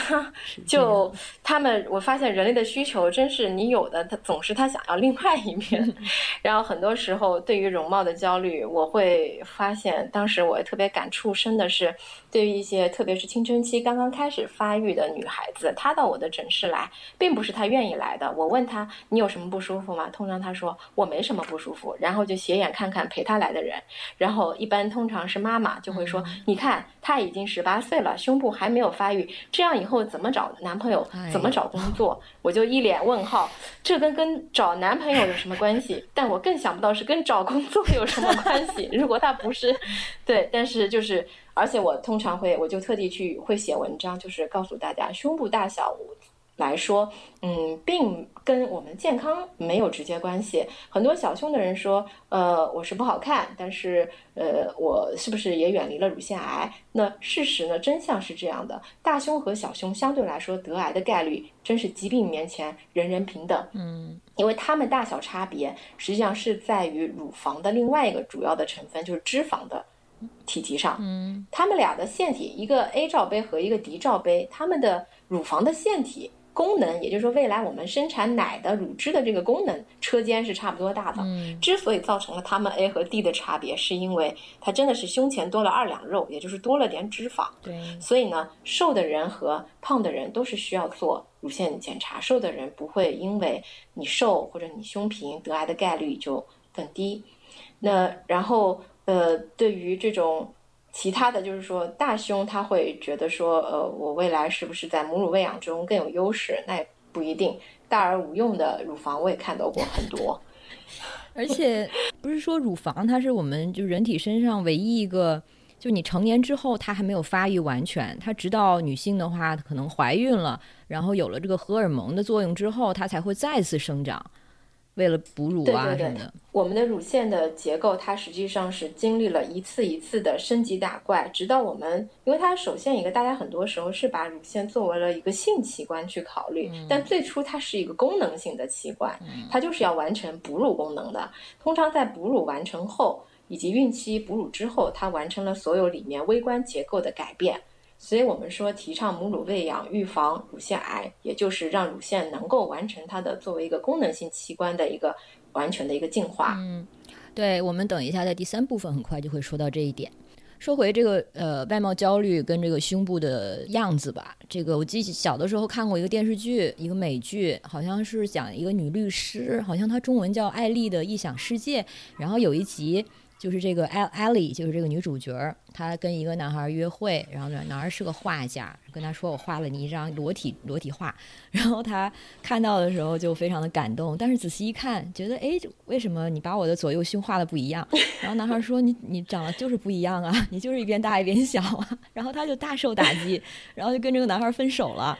就他们，我发现人类的需求真是你有的，他总是他想要另外一面。然后很多时候，对于容貌的焦虑，我会发现，当时我特别感触深的是，对于一些特别是青春期刚刚开始发育的女孩子，她到我的诊室来，并不是她愿意来的。我问她你有什么不舒服吗？通常她说我没什么不舒服，然后就斜眼看看陪她来的人，然后一般通常是妈妈就会说，你看她已经十八岁了，胸部还没有发育。这样以后怎么找男朋友？怎么找工作？我就一脸问号。这跟跟找男朋友有什么关系？但我更想不到是跟找工作有什么关系。如果她不是，对，但是就是，而且我通常会，我就特地去会写文章，就是告诉大家胸部大小。来说，嗯，并跟我们健康没有直接关系。很多小胸的人说，呃，我是不好看，但是，呃，我是不是也远离了乳腺癌？那事实呢？真相是这样的：大胸和小胸相对来说得癌的概率，真是疾病面前人人平等。嗯，因为它们大小差别，实际上是在于乳房的另外一个主要的成分，就是脂肪的体积上。嗯，它们俩的腺体，一个 A 罩杯和一个 D 罩杯，它们的乳房的腺体。功能，也就是说，未来我们生产奶的乳汁的这个功能车间是差不多大的。嗯，之所以造成了它们 A 和 D 的差别，是因为它真的是胸前多了二两肉，也就是多了点脂肪。对，所以呢，瘦的人和胖的人都是需要做乳腺检查。瘦的人不会因为你瘦或者你胸平得癌的概率就更低。那然后呃，对于这种。其他的就是说，大胸他会觉得说，呃，我未来是不是在母乳喂养中更有优势？那也不一定。大而无用的乳房我也看到过很多。而且不是说乳房它是我们就人体身上唯一一个，就你成年之后它还没有发育完全，它直到女性的话可能怀孕了，然后有了这个荷尔蒙的作用之后，它才会再次生长。为了哺乳啊什么的。我们的乳腺的结构，它实际上是经历了一次一次的升级打怪，直到我们，因为它首先一个，大家很多时候是把乳腺作为了一个性器官去考虑，但最初它是一个功能性的器官，它就是要完成哺乳功能的。通常在哺乳完成后，以及孕期哺乳之后，它完成了所有里面微观结构的改变。所以我们说提倡母乳喂养，预防乳腺癌，也就是让乳腺能够完成它的作为一个功能性器官的一个完全的一个进化。嗯，对，我们等一下在第三部分很快就会说到这一点。说回这个呃外貌焦虑跟这个胸部的样子吧，这个我记小的时候看过一个电视剧，一个美剧，好像是讲一个女律师，好像她中文叫艾丽的异想世界，然后有一集。就是这个艾艾莉，就是这个女主角，她跟一个男孩约会，然后呢，男孩是个画家，跟她说：“我画了你一张裸体裸体画。”然后她看到的时候就非常的感动，但是仔细一看，觉得哎，为什么你把我的左右胸画的不一样？然后男孩说：“你你长得就是不一样啊，你就是一边大一边小啊。”然后她就大受打击，然后就跟这个男孩分手了。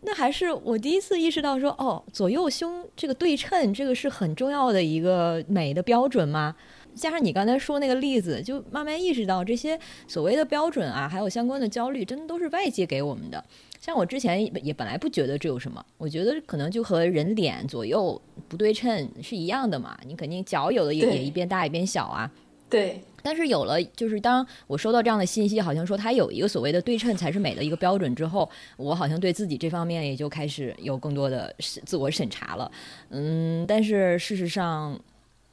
那还是我第一次意识到说，哦，左右胸这个对称，这个是很重要的一个美的标准吗？加上你刚才说那个例子，就慢慢意识到这些所谓的标准啊，还有相关的焦虑，真的都是外界给我们的。像我之前也本来不觉得这有什么，我觉得可能就和人脸左右不对称是一样的嘛。你肯定脚有的也也一边大一边小啊。对。但是有了，就是当我收到这样的信息，好像说它有一个所谓的对称才是美的一个标准之后，我好像对自己这方面也就开始有更多的自我审查了。嗯，但是事实上。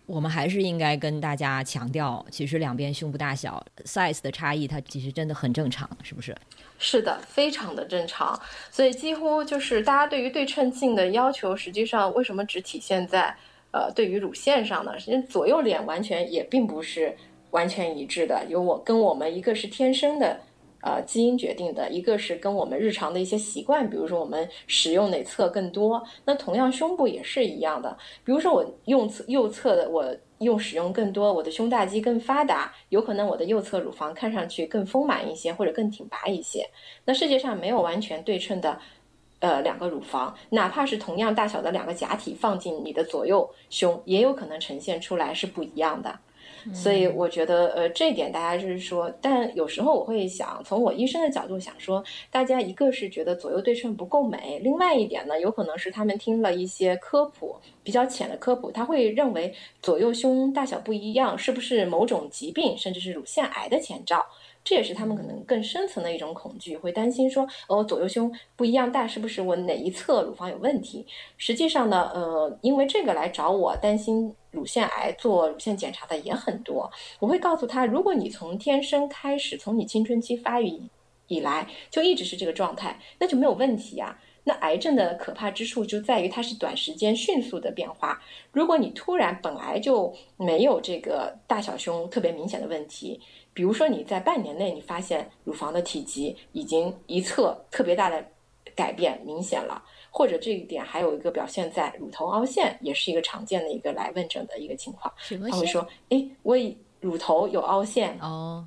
我们还是应该跟大家强调，其实两边胸部大小 size 的差异，它其实真的很正常，是不是？是的，非常的正常。所以几乎就是大家对于对称性的要求，实际上为什么只体现在呃对于乳腺上呢？实际左右脸完全也并不是完全一致的，有我跟我们一个是天生的。呃，基因决定的一个是跟我们日常的一些习惯，比如说我们使用哪侧更多。那同样胸部也是一样的，比如说我用侧右侧的，我用使用更多，我的胸大肌更发达，有可能我的右侧乳房看上去更丰满一些，或者更挺拔一些。那世界上没有完全对称的，呃，两个乳房，哪怕是同样大小的两个假体放进你的左右胸，也有可能呈现出来是不一样的。所以我觉得，呃，这一点大家就是说，但有时候我会想，从我医生的角度想说，大家一个是觉得左右对称不够美，另外一点呢，有可能是他们听了一些科普比较浅的科普，他会认为左右胸大小不一样，是不是某种疾病，甚至是乳腺癌的前兆？这也是他们可能更深层的一种恐惧，会担心说，哦，左右胸不一样大，是不是我哪一侧乳房有问题？实际上呢，呃，因为这个来找我担心乳腺癌做乳腺检查的也很多。我会告诉他，如果你从天生开始，从你青春期发育以来就一直是这个状态，那就没有问题呀。那癌症的可怕之处就在于它是短时间迅速的变化。如果你突然本来就没有这个大小胸特别明显的问题。比如说你在半年内，你发现乳房的体积已经一侧特别大的改变明显了，或者这一点还有一个表现在乳头凹陷，也是一个常见的一个来问诊的一个情况。他会说：“哎，我乳头有凹陷哦。”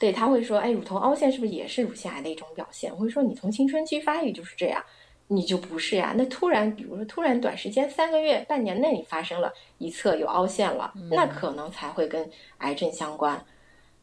对，他会说：“哎，乳头凹陷是不是也是乳腺癌的一种表现？”我会说：“你从青春期发育就是这样，你就不是呀？那突然，比如说突然短时间三个月、半年内你发生了一侧有凹陷了，那可能才会跟癌症相关。”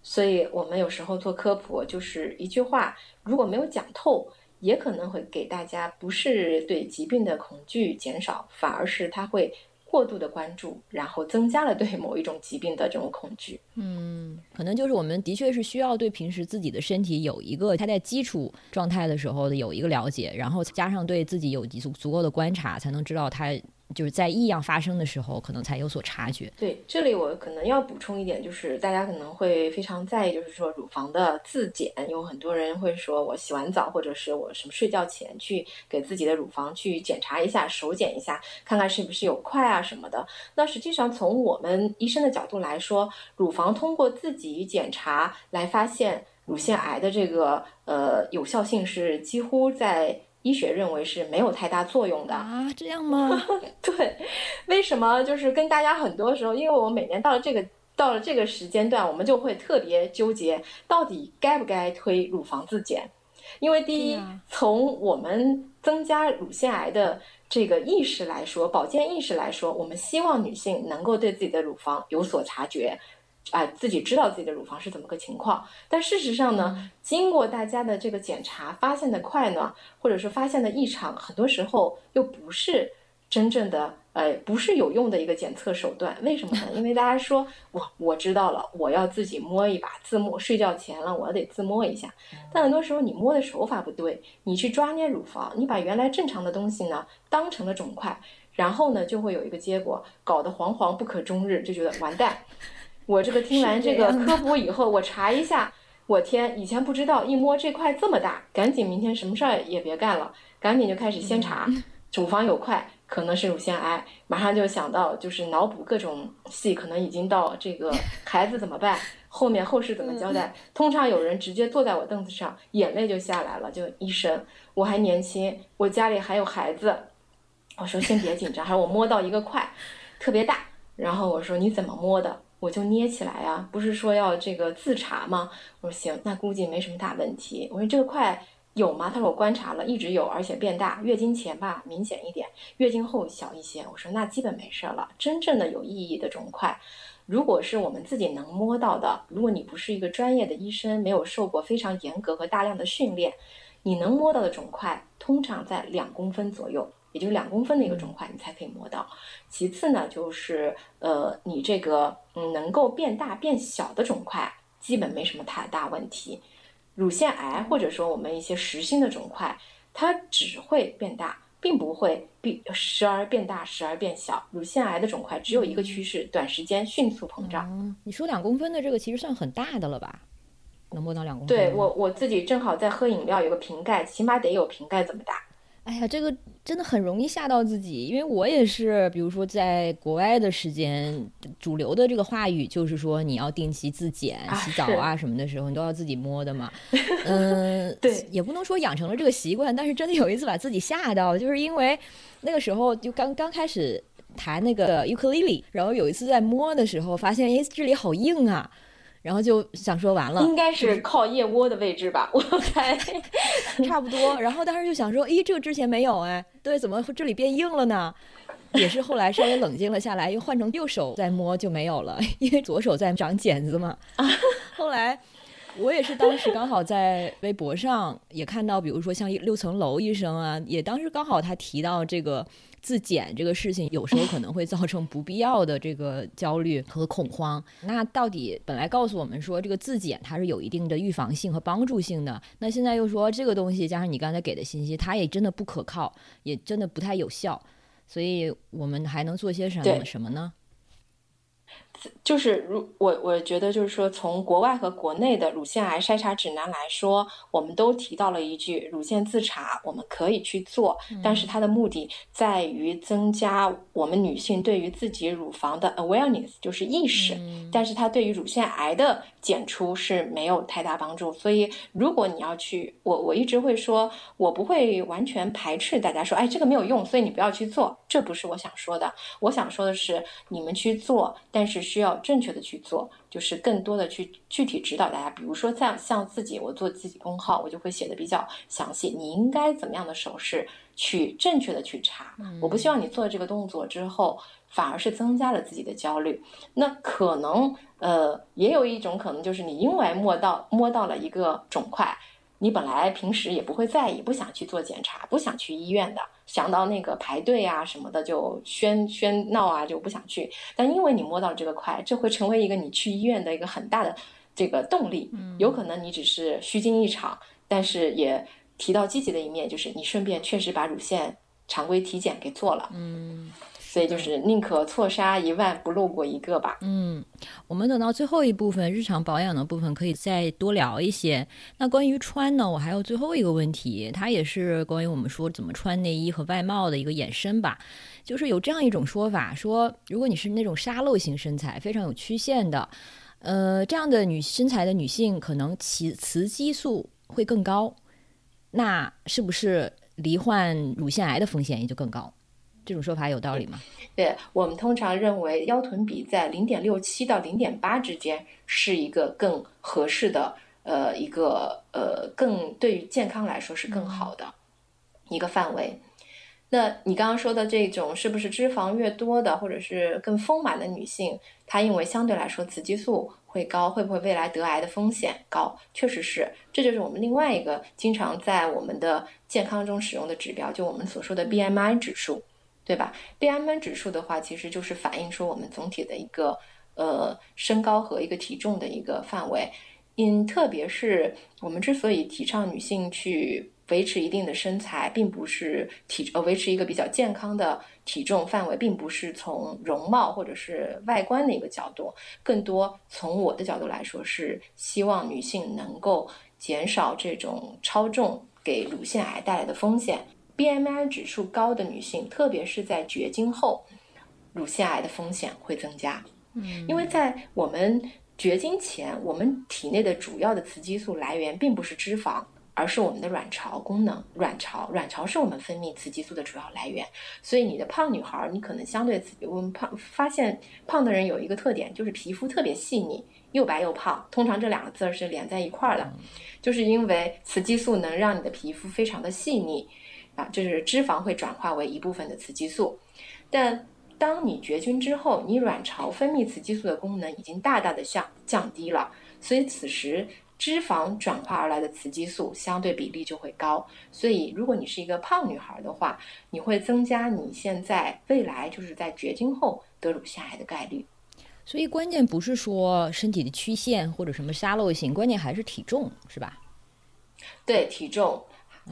所以我们有时候做科普，就是一句话，如果没有讲透，也可能会给大家不是对疾病的恐惧减少，反而是他会过度的关注，然后增加了对某一种疾病的这种恐惧。嗯，可能就是我们的确是需要对平时自己的身体有一个他在基础状态的时候的有一个了解，然后加上对自己有足足够的观察，才能知道他。就是在异样发生的时候，可能才有所察觉。对，这里我可能要补充一点，就是大家可能会非常在意，就是说乳房的自检，有很多人会说我洗完澡或者是我什么睡觉前去给自己的乳房去检查一下，手检一下，看看是不是有块啊什么的。那实际上从我们医生的角度来说，乳房通过自己检查来发现乳腺癌的这个呃有效性是几乎在。医学认为是没有太大作用的啊，这样吗？对，为什么？就是跟大家很多时候，因为我每年到了这个到了这个时间段，我们就会特别纠结，到底该不该推乳房自检。因为第一，从我们增加乳腺癌的这个意识来说，保健意识来说，我们希望女性能够对自己的乳房有所察觉。啊，自己知道自己的乳房是怎么个情况，但事实上呢，经过大家的这个检查，发现的快呢，或者是发现的异常，很多时候又不是真正的，呃，不是有用的一个检测手段。为什么呢？因为大家说，我我知道了，我要自己摸一把，自摸，睡觉前了，我得自摸一下。但很多时候你摸的手法不对，你去抓捏乳房，你把原来正常的东西呢当成了肿块，然后呢就会有一个结果，搞得惶惶不可终日，就觉得完蛋。我这个听完这个科普以后，我查一下，我天，以前不知道，一摸这块这么大，赶紧明天什么事儿也别干了，赶紧就开始先查，乳房有块，可能是乳腺癌，马上就想到就是脑补各种戏，可能已经到这个 孩子怎么办，后面后事怎么交代？通常有人直接坐在我凳子上，眼泪就下来了，就医生，我还年轻，我家里还有孩子，我说先别紧张，还我摸到一个块，特别大，然后我说你怎么摸的？我就捏起来啊，不是说要这个自查吗？我说行，那估计没什么大问题。我说这个块有吗？他说我观察了，一直有，而且变大。月经前吧明显一点，月经后小一些。我说那基本没事了。真正的有意义的肿块，如果是我们自己能摸到的，如果你不是一个专业的医生，没有受过非常严格和大量的训练，你能摸到的肿块通常在两公分左右。也就是两公分的一个肿块，你才可以摸到。其次呢，就是呃，你这个嗯能够变大变小的肿块，基本没什么太大问题。乳腺癌或者说我们一些实心的肿块，它只会变大，并不会变时而变大时而变小。乳腺癌的肿块只有一个趋势，短时间迅速膨胀。你说两公分的这个其实算很大的了吧？能摸到两公分？对我我自己正好在喝饮料，有个瓶盖，起码得有瓶盖这么大。哎呀，这个真的很容易吓到自己，因为我也是，比如说在国外的时间，主流的这个话语就是说你要定期自检、洗澡啊什么的时候，你都要自己摸的嘛。嗯，对，也不能说养成了这个习惯，但是真的有一次把自己吓到，就是因为那个时候就刚刚开始弹那个尤克里里，然后有一次在摸的时候发现，哎，这里好硬啊。然后就想说完了，应该是靠腋窝的位置吧，我猜 差不多。然后当时就想说，咦，这个之前没有哎，对，怎么这里变硬了呢？也是后来稍微冷静了下来，又换成右手再摸就没有了，因为左手在长茧子嘛。后来我也是当时刚好在微博上也看到，比如说像六层楼医生啊，也当时刚好他提到这个。自检这个事情有时候可能会造成不必要的这个焦虑和恐慌。那到底本来告诉我们说这个自检它是有一定的预防性和帮助性的，那现在又说这个东西加上你刚才给的信息，它也真的不可靠，也真的不太有效。所以我们还能做些什么什么呢？就是如我我觉得就是说，从国外和国内的乳腺癌筛查指南来说，我们都提到了一句，乳腺自查我们可以去做，但是它的目的在于增加我们女性对于自己乳房的 awareness，就是意识，但是它对于乳腺癌的检出是没有太大帮助。所以如果你要去，我我一直会说，我不会完全排斥大家说，哎，这个没有用，所以你不要去做，这不是我想说的。我想说的是，你们去做，但是。需要正确的去做，就是更多的去具体指导大家。比如说像像自己，我做自己公号，我就会写的比较详细。你应该怎么样的手势去正确的去查？我不希望你做了这个动作之后，反而是增加了自己的焦虑。那可能呃，也有一种可能就是你因为摸到摸到了一个肿块。你本来平时也不会在意，不想去做检查，不想去医院的，想到那个排队啊什么的就喧喧闹啊，就不想去。但因为你摸到这个块，这会成为一个你去医院的一个很大的这个动力。有可能你只是虚惊一场，但是也提到积极的一面，就是你顺便确实把乳腺常规体检给做了。嗯。所以就是宁可错杀一万，不漏过一个吧。嗯，我们等到最后一部分日常保养的部分，可以再多聊一些。那关于穿呢，我还有最后一个问题，它也是关于我们说怎么穿内衣和外貌的一个衍生吧。就是有这样一种说法，说如果你是那种沙漏型身材，非常有曲线的，呃，这样的女身材的女性，可能雌雌激素会更高，那是不是罹患乳腺癌的风险也就更高？这种说法有道理吗？对我们通常认为腰臀比在零点六七到零点八之间是一个更合适的呃一个呃更对于健康来说是更好的一个范围。那你刚刚说的这种是不是脂肪越多的，或者是更丰满的女性，她因为相对来说雌激素会高，会不会未来得癌的风险高？确实是，这就是我们另外一个经常在我们的健康中使用的指标，就我们所说的 BMI 指数，对吧？BMI 指数的话，其实就是反映出我们总体的一个呃身高和一个体重的一个范围。嗯，特别是我们之所以提倡女性去。维持一定的身材，并不是体呃维持一个比较健康的体重范围，并不是从容貌或者是外观的一个角度，更多从我的角度来说，是希望女性能够减少这种超重给乳腺癌带来的风险。BMI 指数高的女性，特别是在绝经后，乳腺癌的风险会增加。嗯，因为在我们绝经前，我们体内的主要的雌激素来源并不是脂肪。而是我们的卵巢功能，卵巢，卵巢是我们分泌雌激素的主要来源。所以你的胖女孩，你可能相对我们胖发现胖的人有一个特点，就是皮肤特别细腻，又白又胖。通常这两个字儿是连在一块儿的，就是因为雌激素能让你的皮肤非常的细腻啊，就是脂肪会转化为一部分的雌激素。但当你绝经之后，你卵巢分泌雌激素的功能已经大大的降降低了，所以此时。脂肪转化而来的雌激素相对比例就会高，所以如果你是一个胖女孩的话，你会增加你现在未来就是在绝经后得乳腺癌的概率。所以关键不是说身体的曲线或者什么沙漏型，关键还是体重，是吧？对，体重，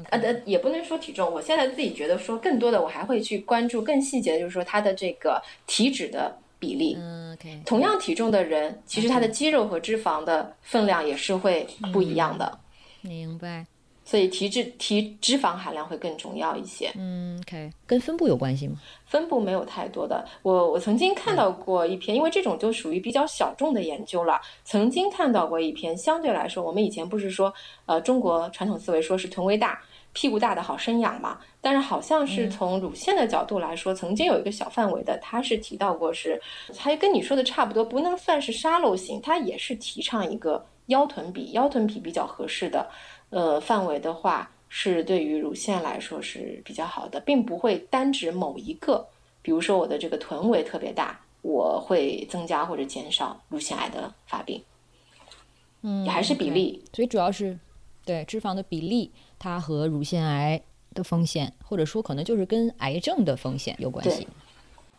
呃，也不能说体重，我现在自己觉得说更多的我还会去关注更细节的，就是说它的这个体脂的。比例，嗯，OK，同样体重的人，其实他的肌肉和脂肪的分量也是会不一样的。明白。所以体脂体脂肪含量会更重要一些。嗯，OK，跟分布有关系吗？分布没有太多的。我我曾经看到过一篇，因为这种就属于比较小众的研究了。曾经看到过一篇，相对来说，我们以前不是说，呃，中国传统思维说是臀围大。屁股大的好生养嘛，但是好像是从乳腺的角度来说，曾经有一个小范围的，他是提到过是，还跟你说的差不多，不能算是沙漏型，他也是提倡一个腰臀比，腰臀比比较合适的，呃，范围的话是对于乳腺来说是比较好的，并不会单指某一个，比如说我的这个臀围特别大，我会增加或者减少乳腺癌的发病，嗯，也还是比例，所以主要是对脂肪的比例。它和乳腺癌的风险，或者说可能就是跟癌症的风险有关系。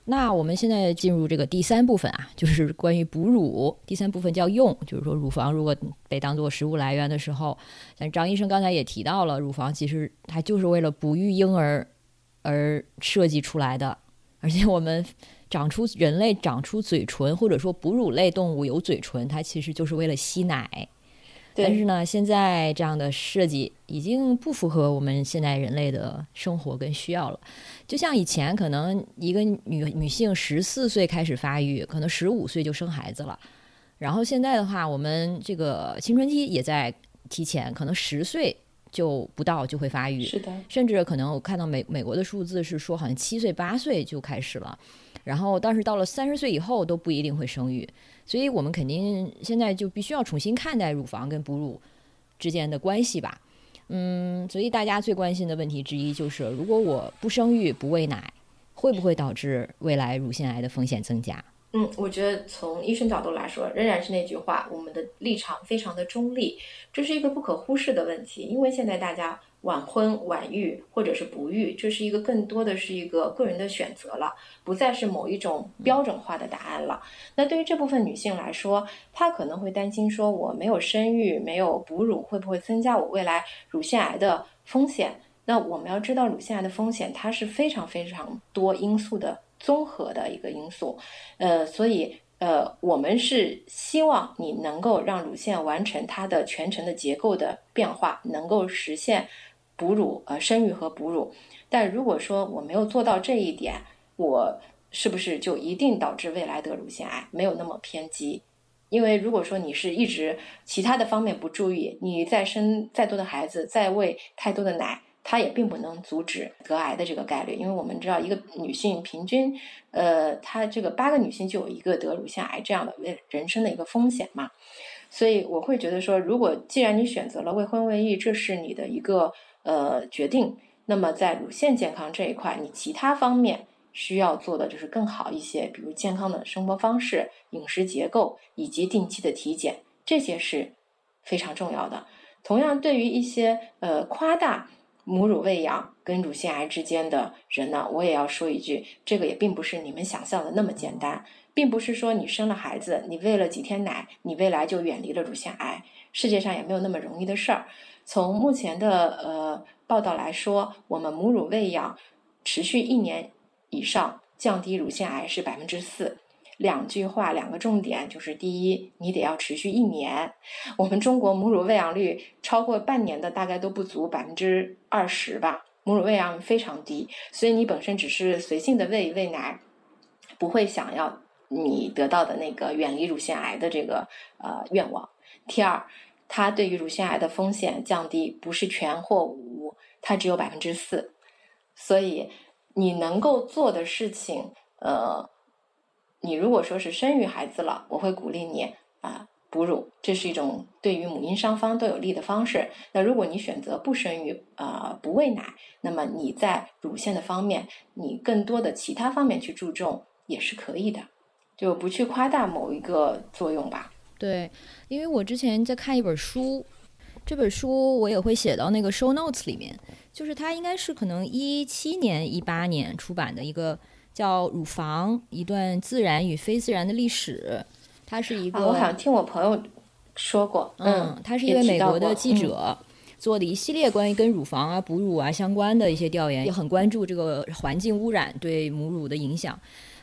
那我们现在进入这个第三部分啊，就是关于哺乳。第三部分叫用，就是说乳房如果被当做食物来源的时候，像张医生刚才也提到了，乳房其实它就是为了哺育婴儿而设计出来的。而且我们长出人类长出嘴唇，或者说哺乳类动物有嘴唇，它其实就是为了吸奶。但是呢，现在这样的设计已经不符合我们现在人类的生活跟需要了。就像以前，可能一个女女性十四岁开始发育，可能十五岁就生孩子了。然后现在的话，我们这个青春期也在提前，可能十岁就不到就会发育。是的，甚至可能我看到美美国的数字是说，好像七岁八岁就开始了。然后，但是到了三十岁以后都不一定会生育。所以我们肯定现在就必须要重新看待乳房跟哺乳之间的关系吧，嗯，所以大家最关心的问题之一就是，如果我不生育不喂奶，会不会导致未来乳腺癌的风险增加？嗯，我觉得从医生角度来说，仍然是那句话，我们的立场非常的中立，这是一个不可忽视的问题，因为现在大家。晚婚晚育或者是不育，这是一个更多的是一个个人的选择了，不再是某一种标准化的答案了。那对于这部分女性来说，她可能会担心说，我没有生育，没有哺乳，会不会增加我未来乳腺癌的风险？那我们要知道，乳腺癌的风险它是非常非常多因素的综合的一个因素。呃，所以呃，我们是希望你能够让乳腺完成它的全程的结构的变化，能够实现。哺乳呃，生育和哺乳，但如果说我没有做到这一点，我是不是就一定导致未来得乳腺癌？没有那么偏激，因为如果说你是一直其他的方面不注意，你再生再多的孩子，再喂太多的奶，它也并不能阻止得癌的这个概率。因为我们知道，一个女性平均，呃，她这个八个女性就有一个得乳腺癌这样的人生的一个风险嘛。所以我会觉得说，如果既然你选择了未婚未育，这是你的一个呃决定，那么在乳腺健康这一块，你其他方面需要做的就是更好一些，比如健康的生活方式、饮食结构以及定期的体检，这些是非常重要的。同样，对于一些呃夸大母乳喂养跟乳腺癌之间的人呢，我也要说一句，这个也并不是你们想象的那么简单，并不是说你生了孩子，你喂了几天奶，你未来就远离了乳腺癌，世界上也没有那么容易的事儿。从目前的呃报道来说，我们母乳喂养持续一年以上，降低乳腺癌是百分之四。两句话，两个重点，就是第一，你得要持续一年。我们中国母乳喂养率超过半年的大概都不足百分之二十吧，母乳喂养非常低，所以你本身只是随性的喂喂奶，不会想要你得到的那个远离乳腺癌的这个呃愿望。第二，它对于乳腺癌的风险降低不是全或无，它只有百分之四，所以你能够做的事情，呃。你如果说是生育孩子了，我会鼓励你啊哺乳，这是一种对于母婴双方都有利的方式。那如果你选择不生育啊不喂奶，那么你在乳腺的方面，你更多的其他方面去注重也是可以的，就不去夸大某一个作用吧。对，因为我之前在看一本书，这本书我也会写到那个 show notes 里面，就是它应该是可能一七年、一八年出版的一个。叫乳房一段自然与非自然的历史，它是一个，我好像听我朋友说过，嗯，他是一位美国的记者，做的一系列关于跟乳房啊、哺乳啊相关的一些调研，也很关注这个环境污染对母乳的影响，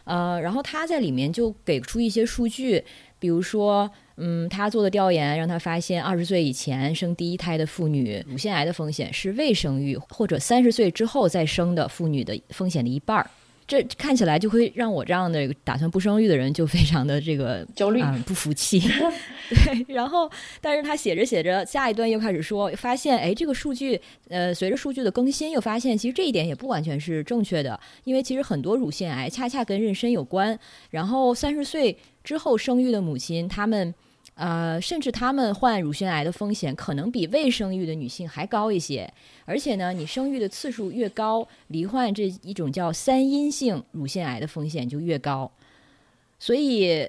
呃，然后他在里面就给出一些数据，比如说，嗯，他做的调研让他发现，二十岁以前生第一胎的妇女，乳腺癌的风险是未生育或者三十岁之后再生的妇女的风险的一半儿。这看起来就会让我这样的打算不生育的人就非常的这个 焦虑啊，不服气。对，然后，但是他写着写着，下一段又开始说，发现哎，这个数据，呃，随着数据的更新，又发现其实这一点也不完全是正确的，因为其实很多乳腺癌恰恰跟妊娠有关。然后三十岁之后生育的母亲，她们。呃，甚至他们患乳腺癌的风险可能比未生育的女性还高一些，而且呢，你生育的次数越高，罹患这一种叫三阴性乳腺癌的风险就越高，所以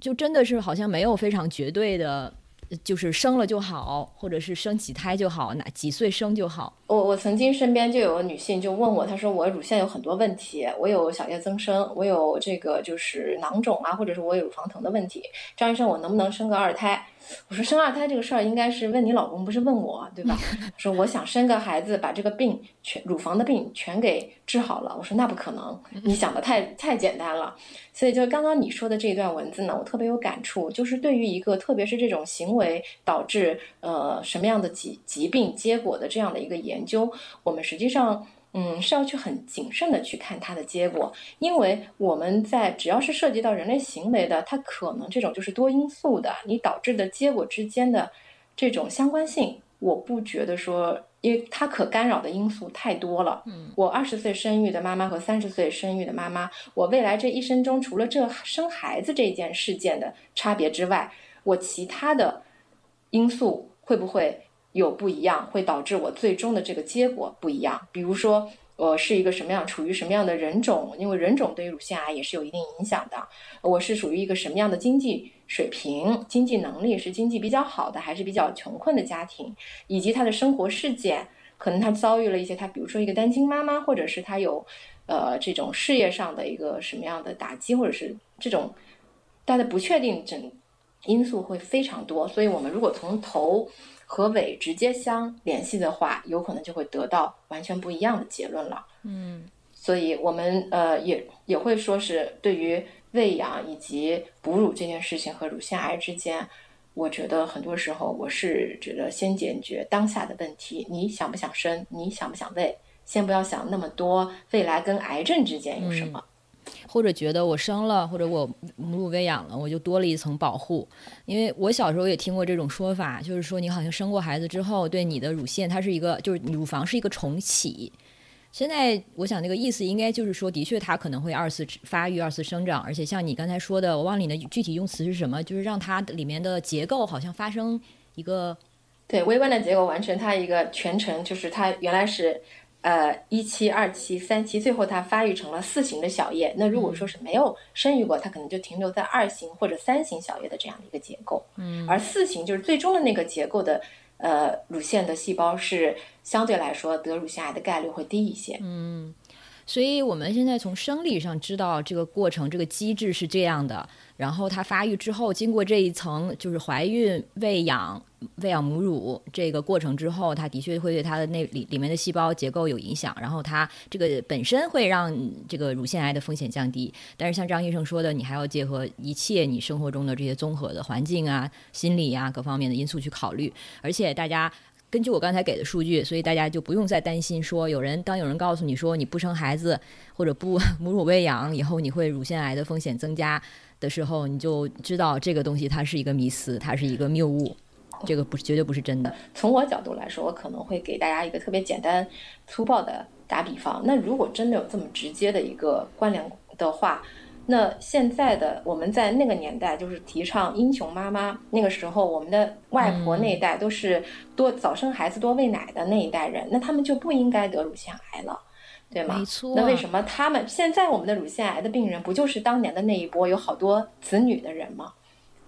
就真的是好像没有非常绝对的。就是生了就好，或者是生几胎就好，哪几岁生就好。我我曾经身边就有女性就问我，她说我乳腺有很多问题，我有小叶增生，我有这个就是囊肿啊，或者是我有乳房疼的问题。张医生，我能不能生个二胎？我说生二胎这个事儿应该是问你老公，不是问我，对吧？说我想生个孩子，把这个病全乳房的病全给治好了。我说那不可能，你想的太太简单了。所以就刚刚你说的这一段文字呢，我特别有感触，就是对于一个特别是这种行为导致呃什么样的疾疾病结果的这样的一个研究，我们实际上。嗯，是要去很谨慎的去看它的结果，因为我们在只要是涉及到人类行为的，它可能这种就是多因素的，你导致的结果之间的这种相关性，我不觉得说，因为它可干扰的因素太多了。嗯，我二十岁生育的妈妈和三十岁生育的妈妈，我未来这一生中，除了这生孩子这件事件的差别之外，我其他的因素会不会？有不一样，会导致我最终的这个结果不一样。比如说，我是一个什么样、处于什么样的人种，因为人种对于乳腺癌也是有一定影响的。我是属于一个什么样的经济水平、经济能力，是经济比较好的，还是比较穷困的家庭，以及他的生活事件，可能他遭遇了一些，他比如说一个单亲妈妈，或者是他有呃这种事业上的一个什么样的打击，或者是这种他的不确定整因素会非常多。所以我们如果从头。和尾直接相联系的话，有可能就会得到完全不一样的结论了。嗯，所以我们呃也也会说是对于喂养以及哺乳这件事情和乳腺癌之间，我觉得很多时候我是觉得先解决当下的问题，你想不想生，你想不想喂，先不要想那么多未来跟癌症之间有什么。或者觉得我生了，或者我母乳喂养了，我就多了一层保护。因为我小时候也听过这种说法，就是说你好像生过孩子之后，对你的乳腺它是一个，就是乳房是一个重启，现在我想那个意思应该就是说，的确它可能会二次发育、二次生长，而且像你刚才说的，我忘了你的具体用词是什么，就是让它里面的结构好像发生一个对微观的结构完成它一个全程，就是它原来是呃一期、二期、三期，最后它发育成了四型的小叶。那如果说是没有生育过，它可能就停留在二型或者三型小叶的这样的一个结构。嗯，而四型就是最终的那个结构的。呃，乳腺的细胞是相对来说得乳腺癌的概率会低一些。嗯，所以我们现在从生理上知道这个过程，这个机制是这样的。然后它发育之后，经过这一层就是怀孕、喂养、喂养母乳这个过程之后，它的确会对它的那里里面的细胞结构有影响。然后它这个本身会让这个乳腺癌的风险降低。但是像张医生说的，你还要结合一切你生活中的这些综合的环境啊、心理啊各方面的因素去考虑。而且大家。根据我刚才给的数据，所以大家就不用再担心说有人当有人告诉你说你不生孩子或者不 母乳喂养以后你会乳腺癌的风险增加的时候，你就知道这个东西它是一个迷思，它是一个谬误，这个不是绝对不是真的。从我角度来说，我可能会给大家一个特别简单粗暴的打比方。那如果真的有这么直接的一个关联的话。那现在的我们在那个年代就是提倡英雄妈妈，那个时候我们的外婆那一代都是多早生孩子多喂奶的那一代人，那他们就不应该得乳腺癌了，对吗？没错。那为什么他们现在我们的乳腺癌的病人不就是当年的那一波有好多子女的人吗？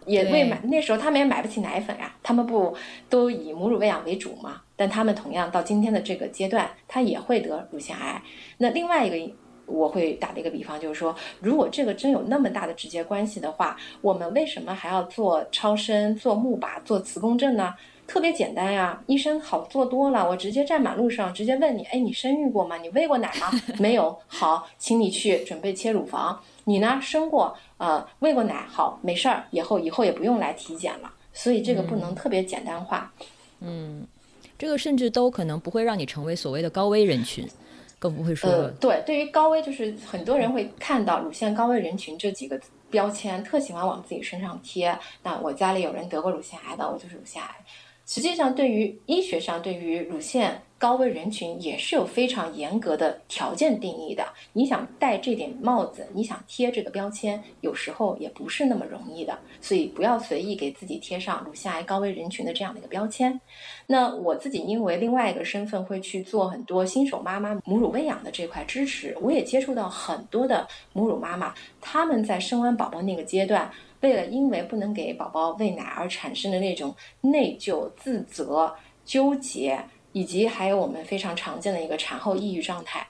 也喂买那时候他们也买不起奶粉呀，他们不都以母乳喂养为主吗？但他们同样到今天的这个阶段，他也会得乳腺癌。那另外一个。我会打的一个比方，就是说，如果这个真有那么大的直接关系的话，我们为什么还要做超声、做钼靶、做磁共振呢？特别简单呀，医生好做多了。我直接站马路上，直接问你，哎，你生育过吗？你喂过奶吗？没有，好，请你去准备切乳房。你呢，生过，呃，喂过奶，好，没事儿，以后以后也不用来体检了。所以这个不能特别简单化。嗯，这个甚至都可能不会让你成为所谓的高危人群。更不会说。呃，对，对于高危，就是很多人会看到乳腺高危人群这几个标签，特喜欢往自己身上贴。那我家里有人得过乳腺癌的，我就是乳腺癌。实际上，对于医学上，对于乳腺。高危人群也是有非常严格的条件定义的。你想戴这顶帽子，你想贴这个标签，有时候也不是那么容易的。所以不要随意给自己贴上乳腺癌高危人群的这样的一个标签。那我自己因为另外一个身份会去做很多新手妈妈母乳喂养的这块支持，我也接触到很多的母乳妈妈，他们在生完宝宝那个阶段，为了因为不能给宝宝喂奶而产生的那种内疚、自责、纠结。以及还有我们非常常见的一个产后抑郁状态，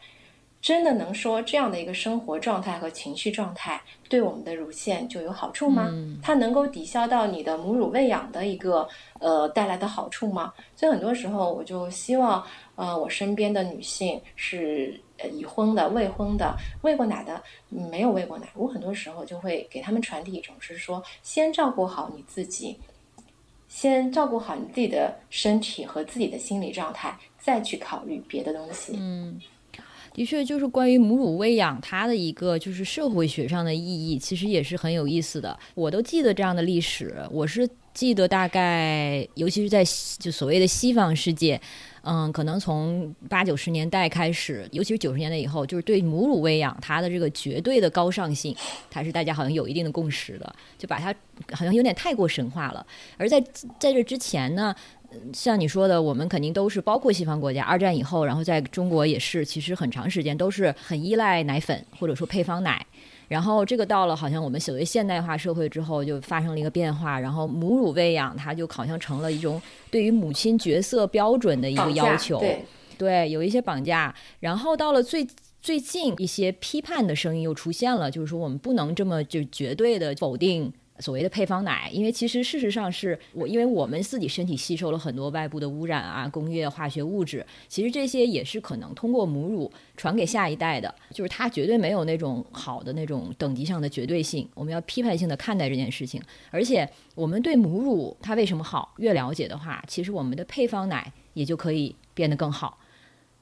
真的能说这样的一个生活状态和情绪状态对我们的乳腺就有好处吗？它能够抵消到你的母乳喂养的一个呃带来的好处吗？所以很多时候我就希望呃我身边的女性是已婚的、未婚的、喂过奶的、没有喂过奶，我很多时候就会给他们传递一种是说，先照顾好你自己。先照顾好你自己的身体和自己的心理状态，再去考虑别的东西。嗯，的确，就是关于母乳喂养，它的一个就是社会学上的意义，其实也是很有意思的。我都记得这样的历史，我是记得大概，尤其是在就所谓的西方世界。嗯，可能从八九十年代开始，尤其是九十年代以后，就是对母乳喂养它的这个绝对的高尚性，它是大家好像有一定的共识的，就把它好像有点太过神话了。而在在这之前呢，像你说的，我们肯定都是包括西方国家，二战以后，然后在中国也是，其实很长时间都是很依赖奶粉或者说配方奶。然后这个到了好像我们所谓现代化社会之后，就发生了一个变化。然后母乳喂养它就好像成了一种对于母亲角色标准的一个要求，对，有一些绑架。然后到了最最近，一些批判的声音又出现了，就是说我们不能这么就绝对的否定。所谓的配方奶，因为其实事实上是我，因为我们自己身体吸收了很多外部的污染啊，工业化学物质，其实这些也是可能通过母乳传给下一代的，就是它绝对没有那种好的那种等级上的绝对性，我们要批判性的看待这件事情。而且我们对母乳它为什么好越了解的话，其实我们的配方奶也就可以变得更好。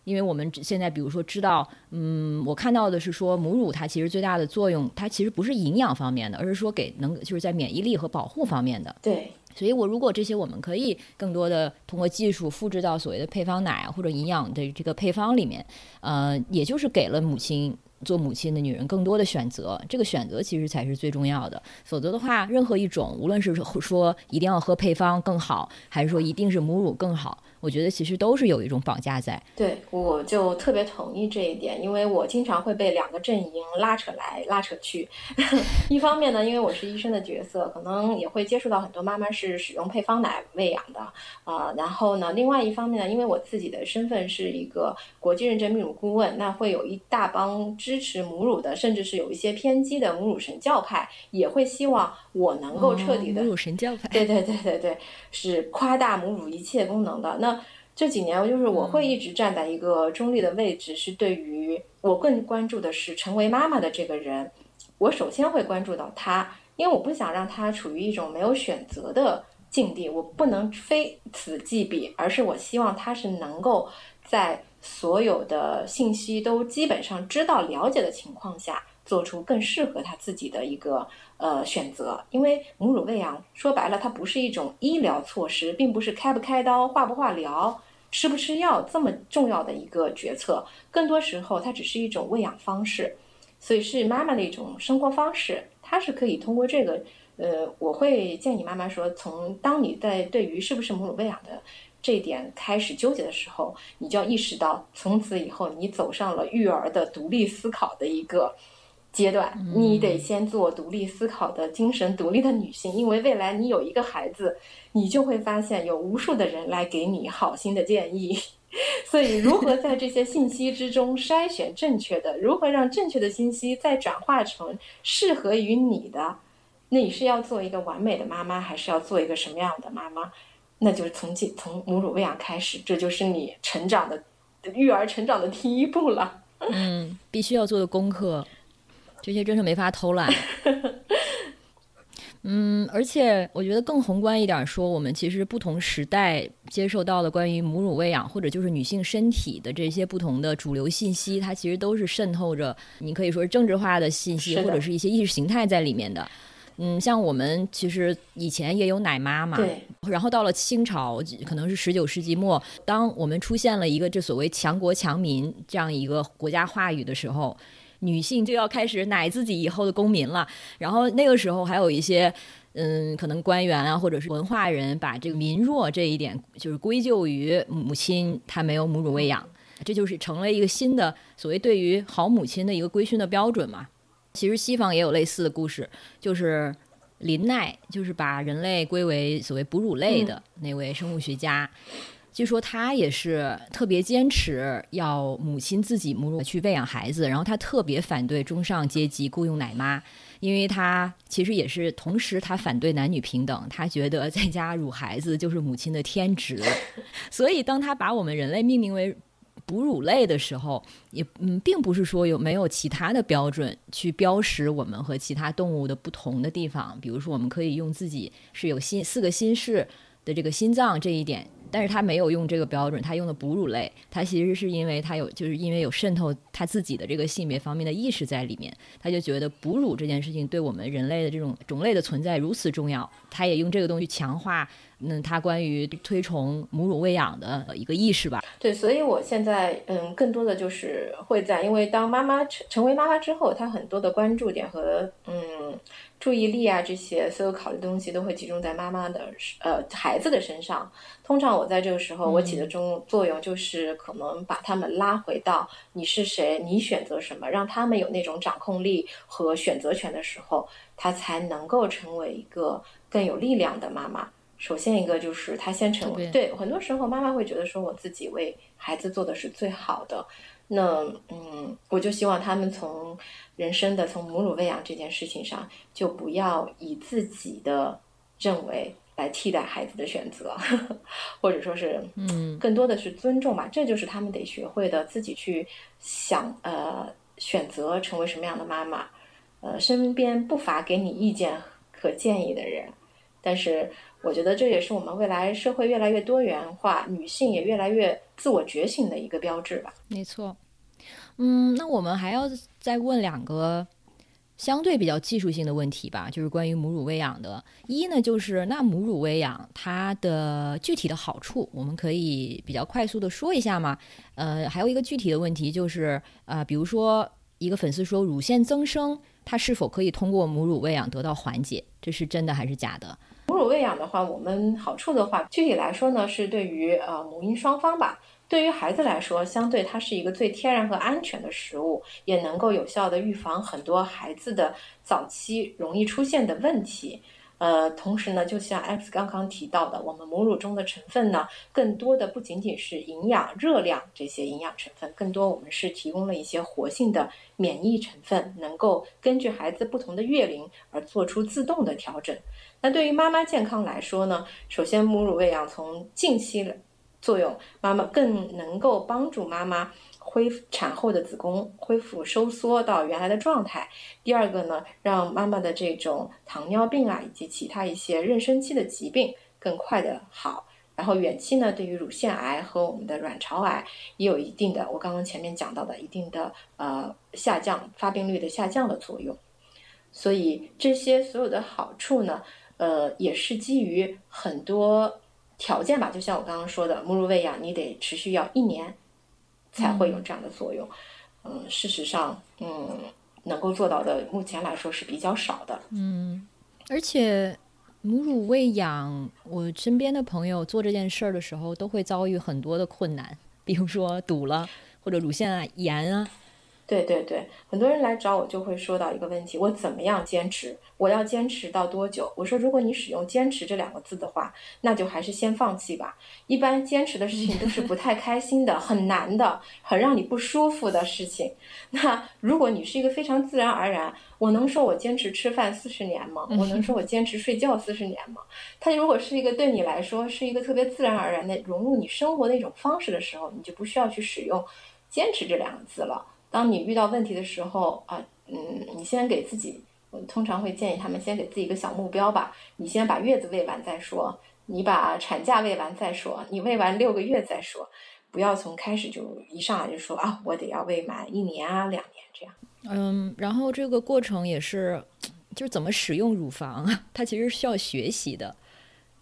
因为我们现在比如说知道，嗯，我看到的是说母乳它其实最大的作用，它其实不是营养方面的，而是说给能就是在免疫力和保护方面的。对，所以，我如果这些我们可以更多的通过技术复制到所谓的配方奶或者营养的这个配方里面，呃，也就是给了母亲做母亲的女人更多的选择。这个选择其实才是最重要的。否则的话，任何一种，无论是说一定要喝配方更好，还是说一定是母乳更好。我觉得其实都是有一种绑架在。对，我就特别同意这一点，因为我经常会被两个阵营拉扯来拉扯去。一方面呢，因为我是医生的角色，可能也会接触到很多妈妈是使用配方奶喂养的啊。然后呢，另外一方面呢，因为我自己的身份是一个国际认证泌乳顾问，那会有一大帮支持母乳的，甚至是有一些偏激的母乳神教派，也会希望我能够彻底的母乳神教派。对对对对对，是夸大母乳一切功能的那。这几年，就是我会一直站在一个中立的位置，是对于我更关注的是成为妈妈的这个人，我首先会关注到他，因为我不想让他处于一种没有选择的境地，我不能非此即彼，而是我希望他是能够在所有的信息都基本上知道了解的情况下，做出更适合他自己的一个呃选择。因为母乳喂养说白了，它不是一种医疗措施，并不是开不开刀、化不化疗。吃不吃药这么重要的一个决策，更多时候它只是一种喂养方式，所以是妈妈的一种生活方式。它是可以通过这个，呃，我会建议妈妈说，从当你在对于是不是母乳喂养的这一点开始纠结的时候，你就要意识到，从此以后你走上了育儿的独立思考的一个。阶段，你得先做独立思考的精神独立的女性，因为未来你有一个孩子，你就会发现有无数的人来给你好心的建议。所以，如何在这些信息之中筛选正确的，如何让正确的信息再转化成适合于你的，那你是要做一个完美的妈妈，还是要做一个什么样的妈妈？那就是从进从母乳喂养开始，这就是你成长的育儿成长的第一步了。嗯，必须要做的功课。这些真是没法偷懒。嗯，而且我觉得更宏观一点说，我们其实不同时代接受到的关于母乳喂养或者就是女性身体的这些不同的主流信息，它其实都是渗透着你可以说是政治化的信息或者是一些意识形态在里面的。嗯，像我们其实以前也有奶妈嘛，对。然后到了清朝，可能是十九世纪末，当我们出现了一个这所谓强国强民这样一个国家话语的时候。女性就要开始奶自己以后的公民了，然后那个时候还有一些，嗯，可能官员啊，或者是文化人，把这个民弱这一点就是归咎于母亲她没有母乳喂养，这就是成了一个新的所谓对于好母亲的一个规训的标准嘛。其实西方也有类似的故事，就是林奈，就是把人类归为所谓哺乳类的那位生物学家。据说他也是特别坚持要母亲自己母乳去喂养孩子，然后他特别反对中上阶级雇佣奶妈，因为他其实也是同时他反对男女平等，他觉得在家乳孩子就是母亲的天职，所以当他把我们人类命名为哺乳类的时候，也嗯并不是说有没有其他的标准去标识我们和其他动物的不同的地方，比如说我们可以用自己是有心四个心室的这个心脏这一点。但是他没有用这个标准，他用的哺乳类，他其实是因为他有，就是因为有渗透他自己的这个性别方面的意识在里面，他就觉得哺乳这件事情对我们人类的这种种类的存在如此重要，他也用这个东西强化。嗯，他关于推崇母乳喂养的一个意识吧。对，所以我现在嗯，更多的就是会在，因为当妈妈成成为妈妈之后，她很多的关注点和嗯注意力啊这些所有考虑东西都会集中在妈妈的呃孩子的身上。通常我在这个时候，我起的中作用就是可能把他们拉回到你是谁，你选择什么，让他们有那种掌控力和选择权的时候，他才能够成为一个更有力量的妈妈。首先一个就是她先成为对，很多时候妈妈会觉得说我自己为孩子做的是最好的，那嗯，我就希望他们从人生的从母乳喂养这件事情上，就不要以自己的认为来替代孩子的选择，或者说是嗯，更多的是尊重吧，这就是他们得学会的，自己去想呃选择成为什么样的妈妈，呃，身边不乏给你意见和建议的人，但是。我觉得这也是我们未来社会越来越多元化，女性也越来越自我觉醒的一个标志吧。没错，嗯，那我们还要再问两个相对比较技术性的问题吧，就是关于母乳喂养的。一呢，就是那母乳喂养它的具体的好处，我们可以比较快速的说一下吗？呃，还有一个具体的问题就是，呃，比如说一个粉丝说乳腺增生，它是否可以通过母乳喂养得到缓解？这是真的还是假的？母乳喂养的话，我们好处的话，具体来说呢，是对于呃母婴双方吧。对于孩子来说，相对它是一个最天然和安全的食物，也能够有效的预防很多孩子的早期容易出现的问题。呃，同时呢，就像 X 刚刚提到的，我们母乳中的成分呢，更多的不仅仅是营养、热量这些营养成分，更多我们是提供了一些活性的免疫成分，能够根据孩子不同的月龄而做出自动的调整。那对于妈妈健康来说呢，首先母乳喂养从近期作用，妈妈更能够帮助妈妈恢复产后的子宫恢复收缩到原来的状态。第二个呢，让妈妈的这种糖尿病啊以及其他一些妊娠期的疾病更快的好。然后远期呢，对于乳腺癌和我们的卵巢癌也有一定的，我刚刚前面讲到的一定的呃下降发病率的下降的作用。所以这些所有的好处呢，呃，也是基于很多。条件吧，就像我刚刚说的，母乳喂养你得持续要一年才会有这样的作用。嗯，事实上，嗯，能够做到的，目前来说是比较少的。嗯，而且母乳喂养，我身边的朋友做这件事儿的时候，都会遭遇很多的困难，比如说堵了，或者乳腺炎啊。对对对，很多人来找我就会说到一个问题：我怎么样坚持？我要坚持到多久？我说，如果你使用“坚持”这两个字的话，那就还是先放弃吧。一般坚持的事情都是不太开心的、很难的、很让你不舒服的事情。那如果你是一个非常自然而然，我能说我坚持吃饭四十年吗？我能说我坚持睡觉四十年吗？它如果是一个对你来说是一个特别自然而然的融入你生活的一种方式的时候，你就不需要去使用“坚持”这两个字了。当你遇到问题的时候啊，嗯，你先给自己，我通常会建议他们先给自己一个小目标吧。你先把月子喂完再说，你把产假喂完再说，你喂完六个月再说，不要从开始就一上来就说啊，我得要喂满一年啊，两年这样。嗯，然后这个过程也是，就是怎么使用乳房，它其实需要学习的。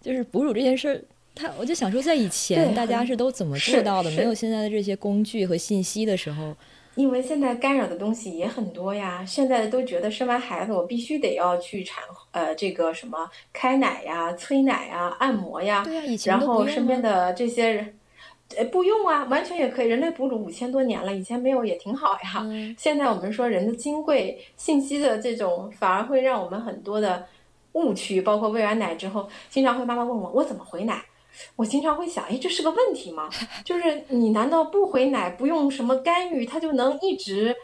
就是哺乳这件事儿，它我就想说，在以前大家是都怎么做到的？没有现在的这些工具和信息的时候。因为现在干扰的东西也很多呀，现在都觉得生完孩子我必须得要去产呃这个什么开奶呀、催奶呀、按摩呀，对以前然后身边的这些人，呃不用啊，完全也可以。人类哺乳五千多年了，以前没有也挺好呀。现在我们说人的金贵信息的这种，反而会让我们很多的误区，包括喂完奶之后，经常会妈妈问我我怎么回奶。我经常会想，哎，这是个问题吗？就是你难道不回奶，不用什么干预，它就能一直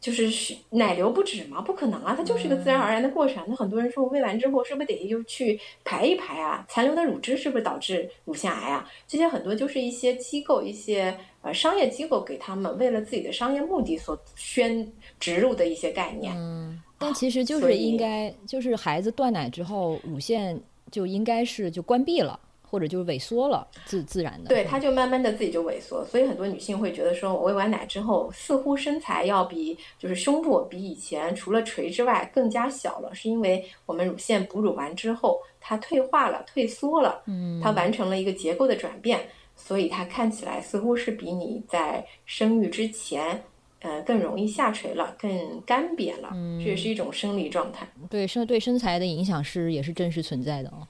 就是奶流不止吗？不可能啊，它就是一个自然而然的过程。那很多人说，喂完之后是不是得又去排一排啊？残留的乳汁是不是导致乳腺癌啊？这些很多就是一些机构、一些呃商业机构给他们为了自己的商业目的所宣植入的一些概念。嗯，但其实就是应该，就是孩子断奶之后，乳腺就应该是就关闭了。或者就是萎缩了，自自然的，对，它就慢慢的自己就萎缩，所以很多女性会觉得说，我喂完奶之后，似乎身材要比就是胸部比以前除了垂之外更加小了，是因为我们乳腺哺乳完之后，它退化了、退缩了，嗯，它完成了一个结构的转变，所以它看起来似乎是比你在生育之前，呃，更容易下垂了，更干瘪了，这也是一种生理状态。对身对身材的影响是也是真实存在的哦。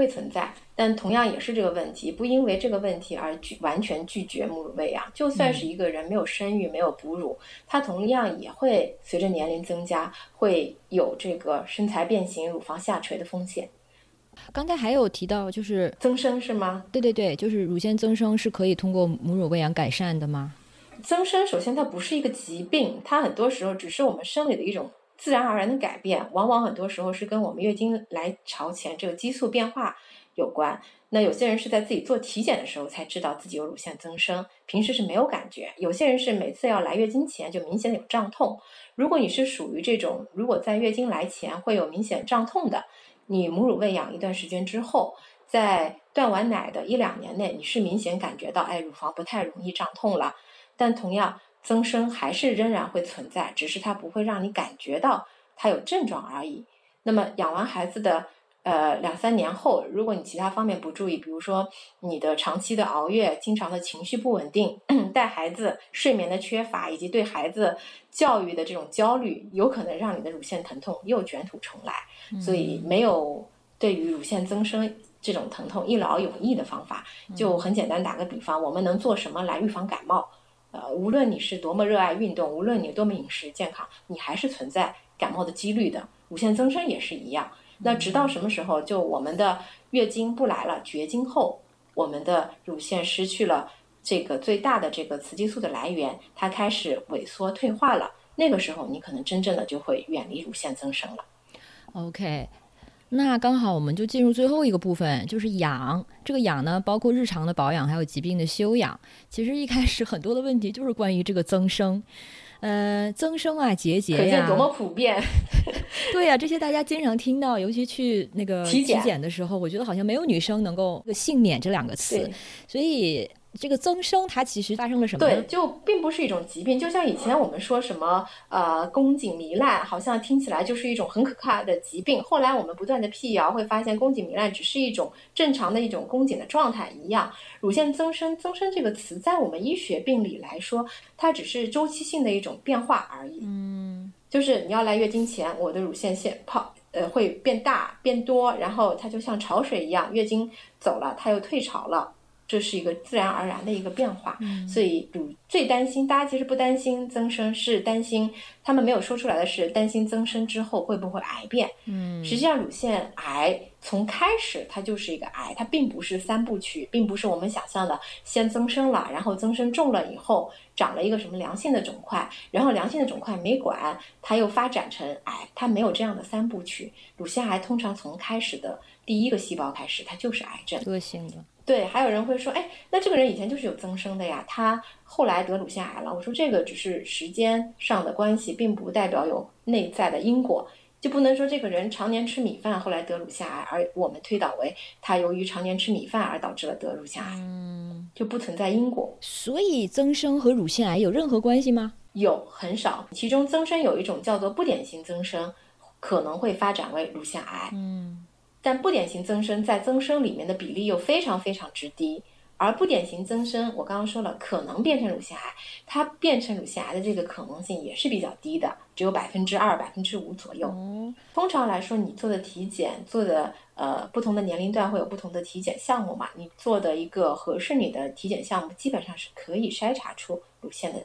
会存在，但同样也是这个问题，不因为这个问题而拒完全拒绝母乳喂养。就算是一个人没有生育、没有哺乳，他同样也会随着年龄增加，会有这个身材变形、乳房下垂的风险。刚才还有提到，就是增生是吗？对对对，就是乳腺增生是可以通过母乳喂养改善的吗？增生首先它不是一个疾病，它很多时候只是我们生理的一种。自然而然的改变，往往很多时候是跟我们月经来潮前这个激素变化有关。那有些人是在自己做体检的时候才知道自己有乳腺增生，平时是没有感觉。有些人是每次要来月经前就明显的有胀痛。如果你是属于这种，如果在月经来前会有明显胀痛的，你母乳喂养一段时间之后，在断完奶的一两年内，你是明显感觉到，哎，乳房不太容易胀痛了。但同样。增生还是仍然会存在，只是它不会让你感觉到它有症状而已。那么养完孩子的呃两三年后，如果你其他方面不注意，比如说你的长期的熬夜、经常的情绪不稳定、带孩子睡眠的缺乏，以及对孩子教育的这种焦虑，有可能让你的乳腺疼痛又卷土重来。所以没有对于乳腺增生这种疼痛一劳永逸的方法。就很简单，打个比方，我们能做什么来预防感冒？呃，无论你是多么热爱运动，无论你多么饮食健康，你还是存在感冒的几率的。乳腺增生也是一样。那直到什么时候？就我们的月经不来了，绝经后，我们的乳腺失去了这个最大的这个雌激素的来源，它开始萎缩退化了。那个时候，你可能真正的就会远离乳腺增生了。OK。那刚好，我们就进入最后一个部分，就是养。这个养呢，包括日常的保养，还有疾病的修养。其实一开始很多的问题就是关于这个增生，呃，增生啊，结节呀，多么普遍。对呀，这些大家经常听到，尤其去那个体检的时候，我觉得好像没有女生能够幸免这两个词，所以。这个增生它其实发生了什么？对，就并不是一种疾病，就像以前我们说什么呃宫颈糜烂，好像听起来就是一种很可怕的疾病。后来我们不断的辟谣，会发现宫颈糜烂只是一种正常的一种宫颈的状态一样。乳腺增生，增生这个词在我们医学病理来说，它只是周期性的一种变化而已。嗯，就是你要来月经前，我的乳腺腺泡呃会变大变多，然后它就像潮水一样，月经走了，它又退潮了。这是一个自然而然的一个变化，所以乳最担心，大家其实不担心增生，是担心他们没有说出来的是担心增生之后会不会癌变。嗯，实际上乳腺癌从开始它就是一个癌，它并不是三部曲，并不是我们想象的先增生了，然后增生重了以后长了一个什么良性的肿块，然后良性的肿块没管，它又发展成癌，它没有这样的三部曲。乳腺癌通常从开始的第一个细胞开始，它就是癌症，恶性的。对，还有人会说，哎，那这个人以前就是有增生的呀，他后来得乳腺癌了。我说这个只是时间上的关系，并不代表有内在的因果，就不能说这个人常年吃米饭后来得乳腺癌，而我们推导为他由于常年吃米饭而导致了得乳腺癌，嗯，就不存在因果。所以增生和乳腺癌有任何关系吗？有，很少。其中增生有一种叫做不典型增生，可能会发展为乳腺癌。嗯。但不典型增生在增生里面的比例又非常非常之低，而不典型增生，我刚刚说了，可能变成乳腺癌，它变成乳腺癌的这个可能性也是比较低的，只有百分之二、百分之五左右。通常来说，你做的体检做的呃不同的年龄段会有不同的体检项目嘛，你做的一个合适你的体检项目，基本上是可以筛查出乳腺的。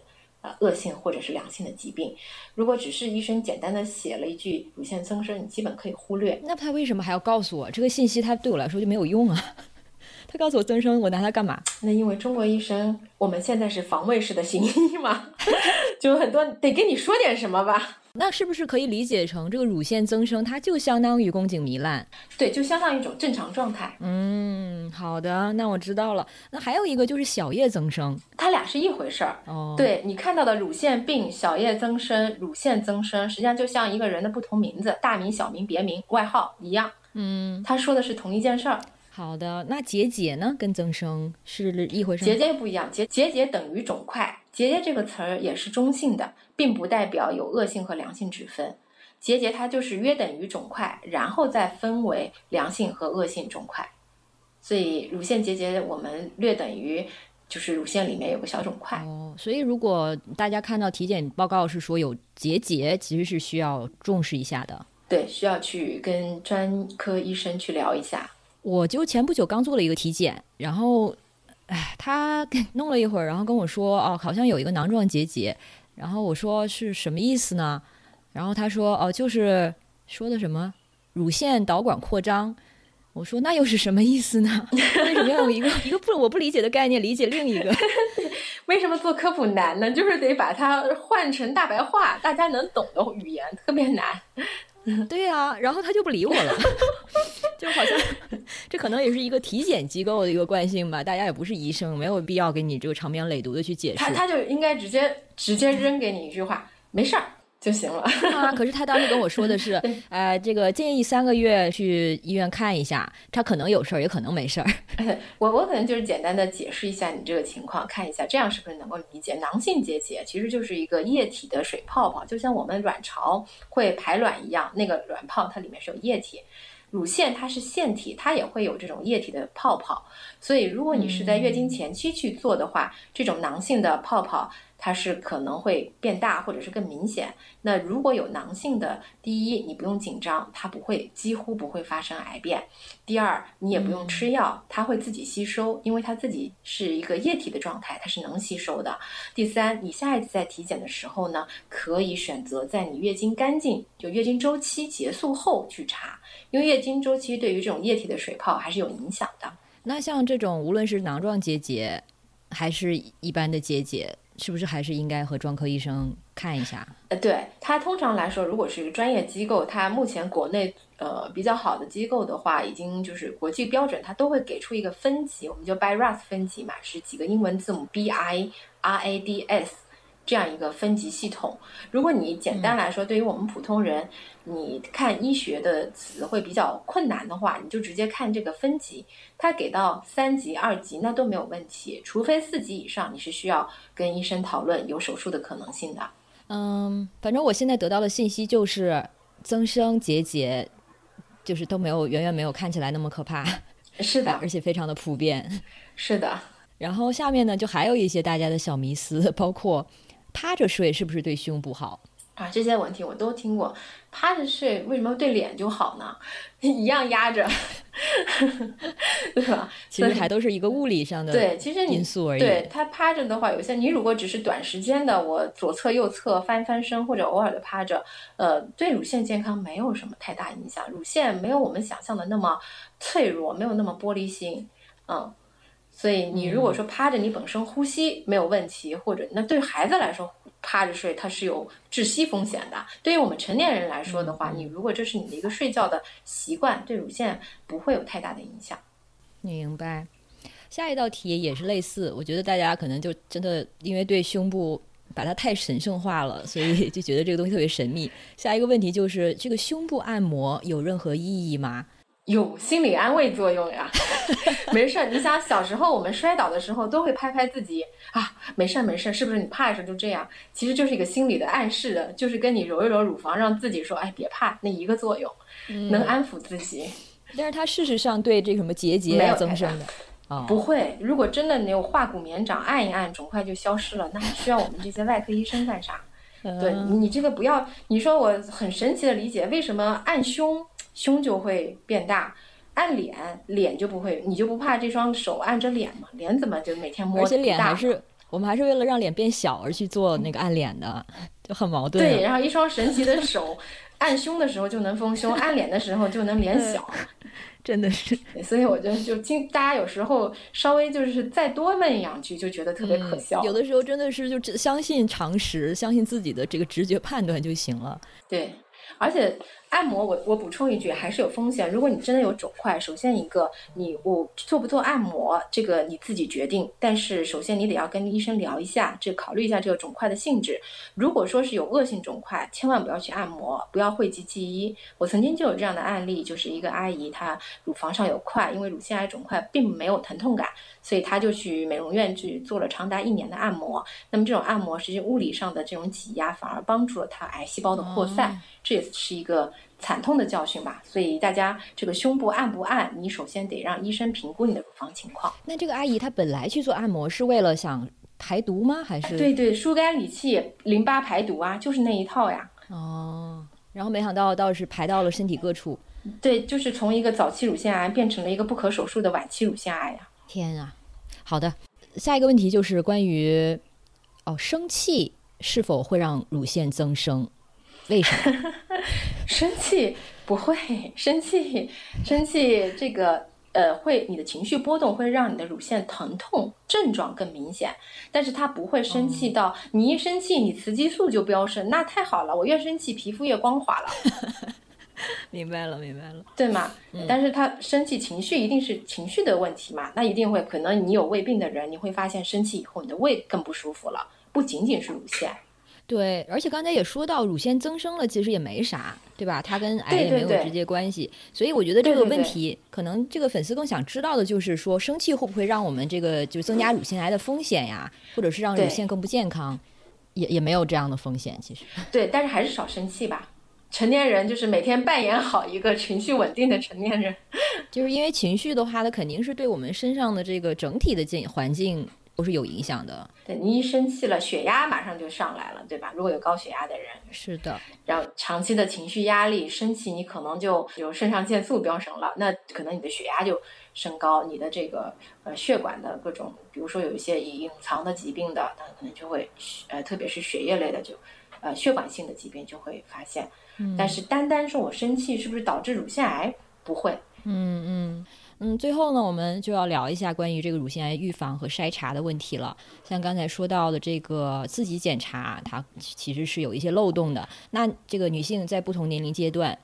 恶性或者是良性的疾病，如果只是医生简单的写了一句乳腺增生，你基本可以忽略。那他为什么还要告诉我这个信息？他对我来说就没有用啊？他告诉我增生，我拿它干嘛？那因为中国医生，我们现在是防卫式的行医嘛，就很多得跟你说点什么吧。那是不是可以理解成这个乳腺增生，它就相当于宫颈糜烂？对，就相当于一种正常状态。嗯，好的，那我知道了。那还有一个就是小叶增生，它俩是一回事儿。哦，对你看到的乳腺病、小叶增生、乳腺增生，实际上就像一个人的不同名字，大名、小名、别名、外号一样。嗯，他说的是同一件事儿。好的，那结节呢？跟增生是一回事？结节不一样，结结节等于肿块。结节这个词儿也是中性的，并不代表有恶性和良性之分。结节它就是约等于肿块，然后再分为良性和恶性肿块。所以乳腺结节我们略等于就是乳腺里面有个小肿块。哦，所以如果大家看到体检报告是说有结节，其实是需要重视一下的。对，需要去跟专科医生去聊一下。我就前不久刚做了一个体检，然后，哎，他弄了一会儿，然后跟我说，哦，好像有一个囊状结节，然后我说是什么意思呢？然后他说，哦，就是说的什么乳腺导管扩张。我说那又是什么意思呢？为什么要用一个一个不我不理解的概念理解另一个？为什么做科普难呢？就是得把它换成大白话，大家能懂的语言，特别难。对呀，然后他就不理我了，就好像这可能也是一个体检机构的一个惯性吧。大家也不是医生，没有必要给你这个长篇累牍的去解释。他他就应该直接直接扔给你一句话，没事儿，就行了。啊，可是他当时跟我说的是，呃，这个建议三个月去医院看一下，他可能有事儿，也可能没事儿。我我可能就是简单的解释一下你这个情况，看一下这样是不是能够理解。囊性结节其实就是一个液体的水泡泡，就像我们卵巢会排卵一样，那个卵泡它里面是有液体。乳腺它是腺体，它也会有这种液体的泡泡，所以如果你是在月经前期去做的话，这种囊性的泡泡。它是可能会变大，或者是更明显。那如果有囊性的，第一，你不用紧张，它不会，几乎不会发生癌变；第二，你也不用吃药，它会自己吸收，因为它自己是一个液体的状态，它是能吸收的。第三，你下一次在体检的时候呢，可以选择在你月经干净，就月经周期结束后去查，因为月经周期对于这种液体的水泡还是有影响的。那像这种无论是囊状结节，还是一般的结节。是不是还是应该和专科医生看一下？呃，对他通常来说，如果是一个专业机构，他目前国内呃比较好的机构的话，已经就是国际标准，他都会给出一个分级，我们就 BI-RADS 分级嘛，是几个英文字母 B-I-R-A-D-S。这样一个分级系统，如果你简单来说，对于我们普通人，你看医学的词会比较困难的话，你就直接看这个分级，它给到三级、二级那都没有问题，除非四级以上，你是需要跟医生讨论有手术的可能性的。嗯，反正我现在得到的信息就是增生结节，就是都没有远远没有看起来那么可怕。是的，而且非常的普遍。是的。然后下面呢，就还有一些大家的小迷思，包括。趴着睡是不是对胸不好啊？这些问题我都听过。趴着睡为什么对脸就好呢？一样压着，对吧？其实还都是一个物理上的对，其实因素而已。对它趴着的话，有些你如果只是短时间的，我左侧右侧翻翻身或者偶尔的趴着，呃，对乳腺健康没有什么太大影响。乳腺没有我们想象的那么脆弱，没有那么玻璃心，嗯。所以你如果说趴着，你本身呼吸没有问题，或者那对孩子来说趴着睡它是有窒息风险的。对于我们成年人来说的话，你如果这是你的一个睡觉的习惯，对乳腺不会有太大的影响。明白。下一道题也是类似，我觉得大家可能就真的因为对胸部把它太神圣化了，所以就觉得这个东西特别神秘。下一个问题就是这个胸部按摩有任何意义吗？有心理安慰作用呀，没事儿。你想小时候我们摔倒的时候都会拍拍自己啊，没事儿没事儿，是不是？你怕的时候就这样，其实就是一个心理的暗示的，就是跟你揉一揉乳房，让自己说哎别怕那一个作用，能安抚自己。但是它事实上对这什么结节没有增生的啊，不会。如果真的你有化骨绵掌，按一按肿块就消失了，那还需要我们这些外科医生干啥？对你这个不要，你说我很神奇的理解为什么按胸。胸就会变大，按脸脸就不会，你就不怕这双手按着脸吗？脸怎么就每天摸？而且脸还是我们还是为了让脸变小而去做那个按脸的，就很矛盾。对，然后一双神奇的手，按胸的时候就能丰胸，按脸的时候就能脸小，真的是。所以我觉得就听大家有时候稍微就是再多问两句，就觉得特别可笑。有的时候真的是就只相信常识，相信自己的这个直觉判断就行了。对，而且。按摩，我我补充一句，还是有风险。如果你真的有肿块，首先一个，你我做不做按摩，这个你自己决定。但是首先你得要跟医生聊一下，这考虑一下这个肿块的性质。如果说是有恶性肿块，千万不要去按摩，不要讳疾忌医。我曾经就有这样的案例，就是一个阿姨，她乳房上有块，因为乳腺癌肿块并没有疼痛感，所以她就去美容院去做了长达一年的按摩。那么这种按摩实际物理上的这种挤压，反而帮助了她癌细胞的扩散，这也是一个。惨痛的教训吧，所以大家这个胸部按不按，你首先得让医生评估你的乳房情况。那这个阿姨她本来去做按摩是为了想排毒吗？还是？对对，疏肝理气、淋巴排毒啊，就是那一套呀。哦，然后没想到倒是排到了身体各处。对，就是从一个早期乳腺癌变成了一个不可手术的晚期乳腺癌呀。天啊！好的，下一个问题就是关于哦，生气是否会让乳腺增生？为什么 生气不会 生气？生气这个呃，会你的情绪波动会让你的乳腺疼痛症状更明显，但是它不会生气到你一生气你雌激素就飙升，那太好了，我越生气皮肤越光滑了。明白了，明白了，对吗？嗯但是他生气情绪一定是情绪的问题嘛？那一定会可能你有胃病的人，你会发现生气以后你的胃更不舒服了，不仅仅是乳腺。对，而且刚才也说到乳腺增生了，其实也没啥，对吧？它跟癌也没有直接关系。所以我觉得这个问题，可能这个粉丝更想知道的就是说，生气会不会让我们这个就增加乳腺癌的风险呀，或者是让乳腺更不健康？也也没有这样的风险，其实。对，但是还是少生气吧。成年人就是每天扮演好一个情绪稳定的成年人，就是因为情绪的话，它肯定是对我们身上的这个整体的境环境都是有影响的。对你一生气了，血压马上就上来了，对吧？如果有高血压的人，是的。然后长期的情绪压力，生气，你可能就有肾上腺素飙升了，那可能你的血压就升高，你的这个呃血管的各种，比如说有一些隐藏的疾病的，它可能就会呃，特别是血液类的，就呃血管性的疾病就会发现。但是单单说我生气是不是导致乳腺癌？不会。嗯嗯嗯。最后呢，我们就要聊一下关于这个乳腺癌预防和筛查的问题了。像刚才说到的这个自己检查，它其实是有一些漏洞的。那这个女性在不同年龄阶段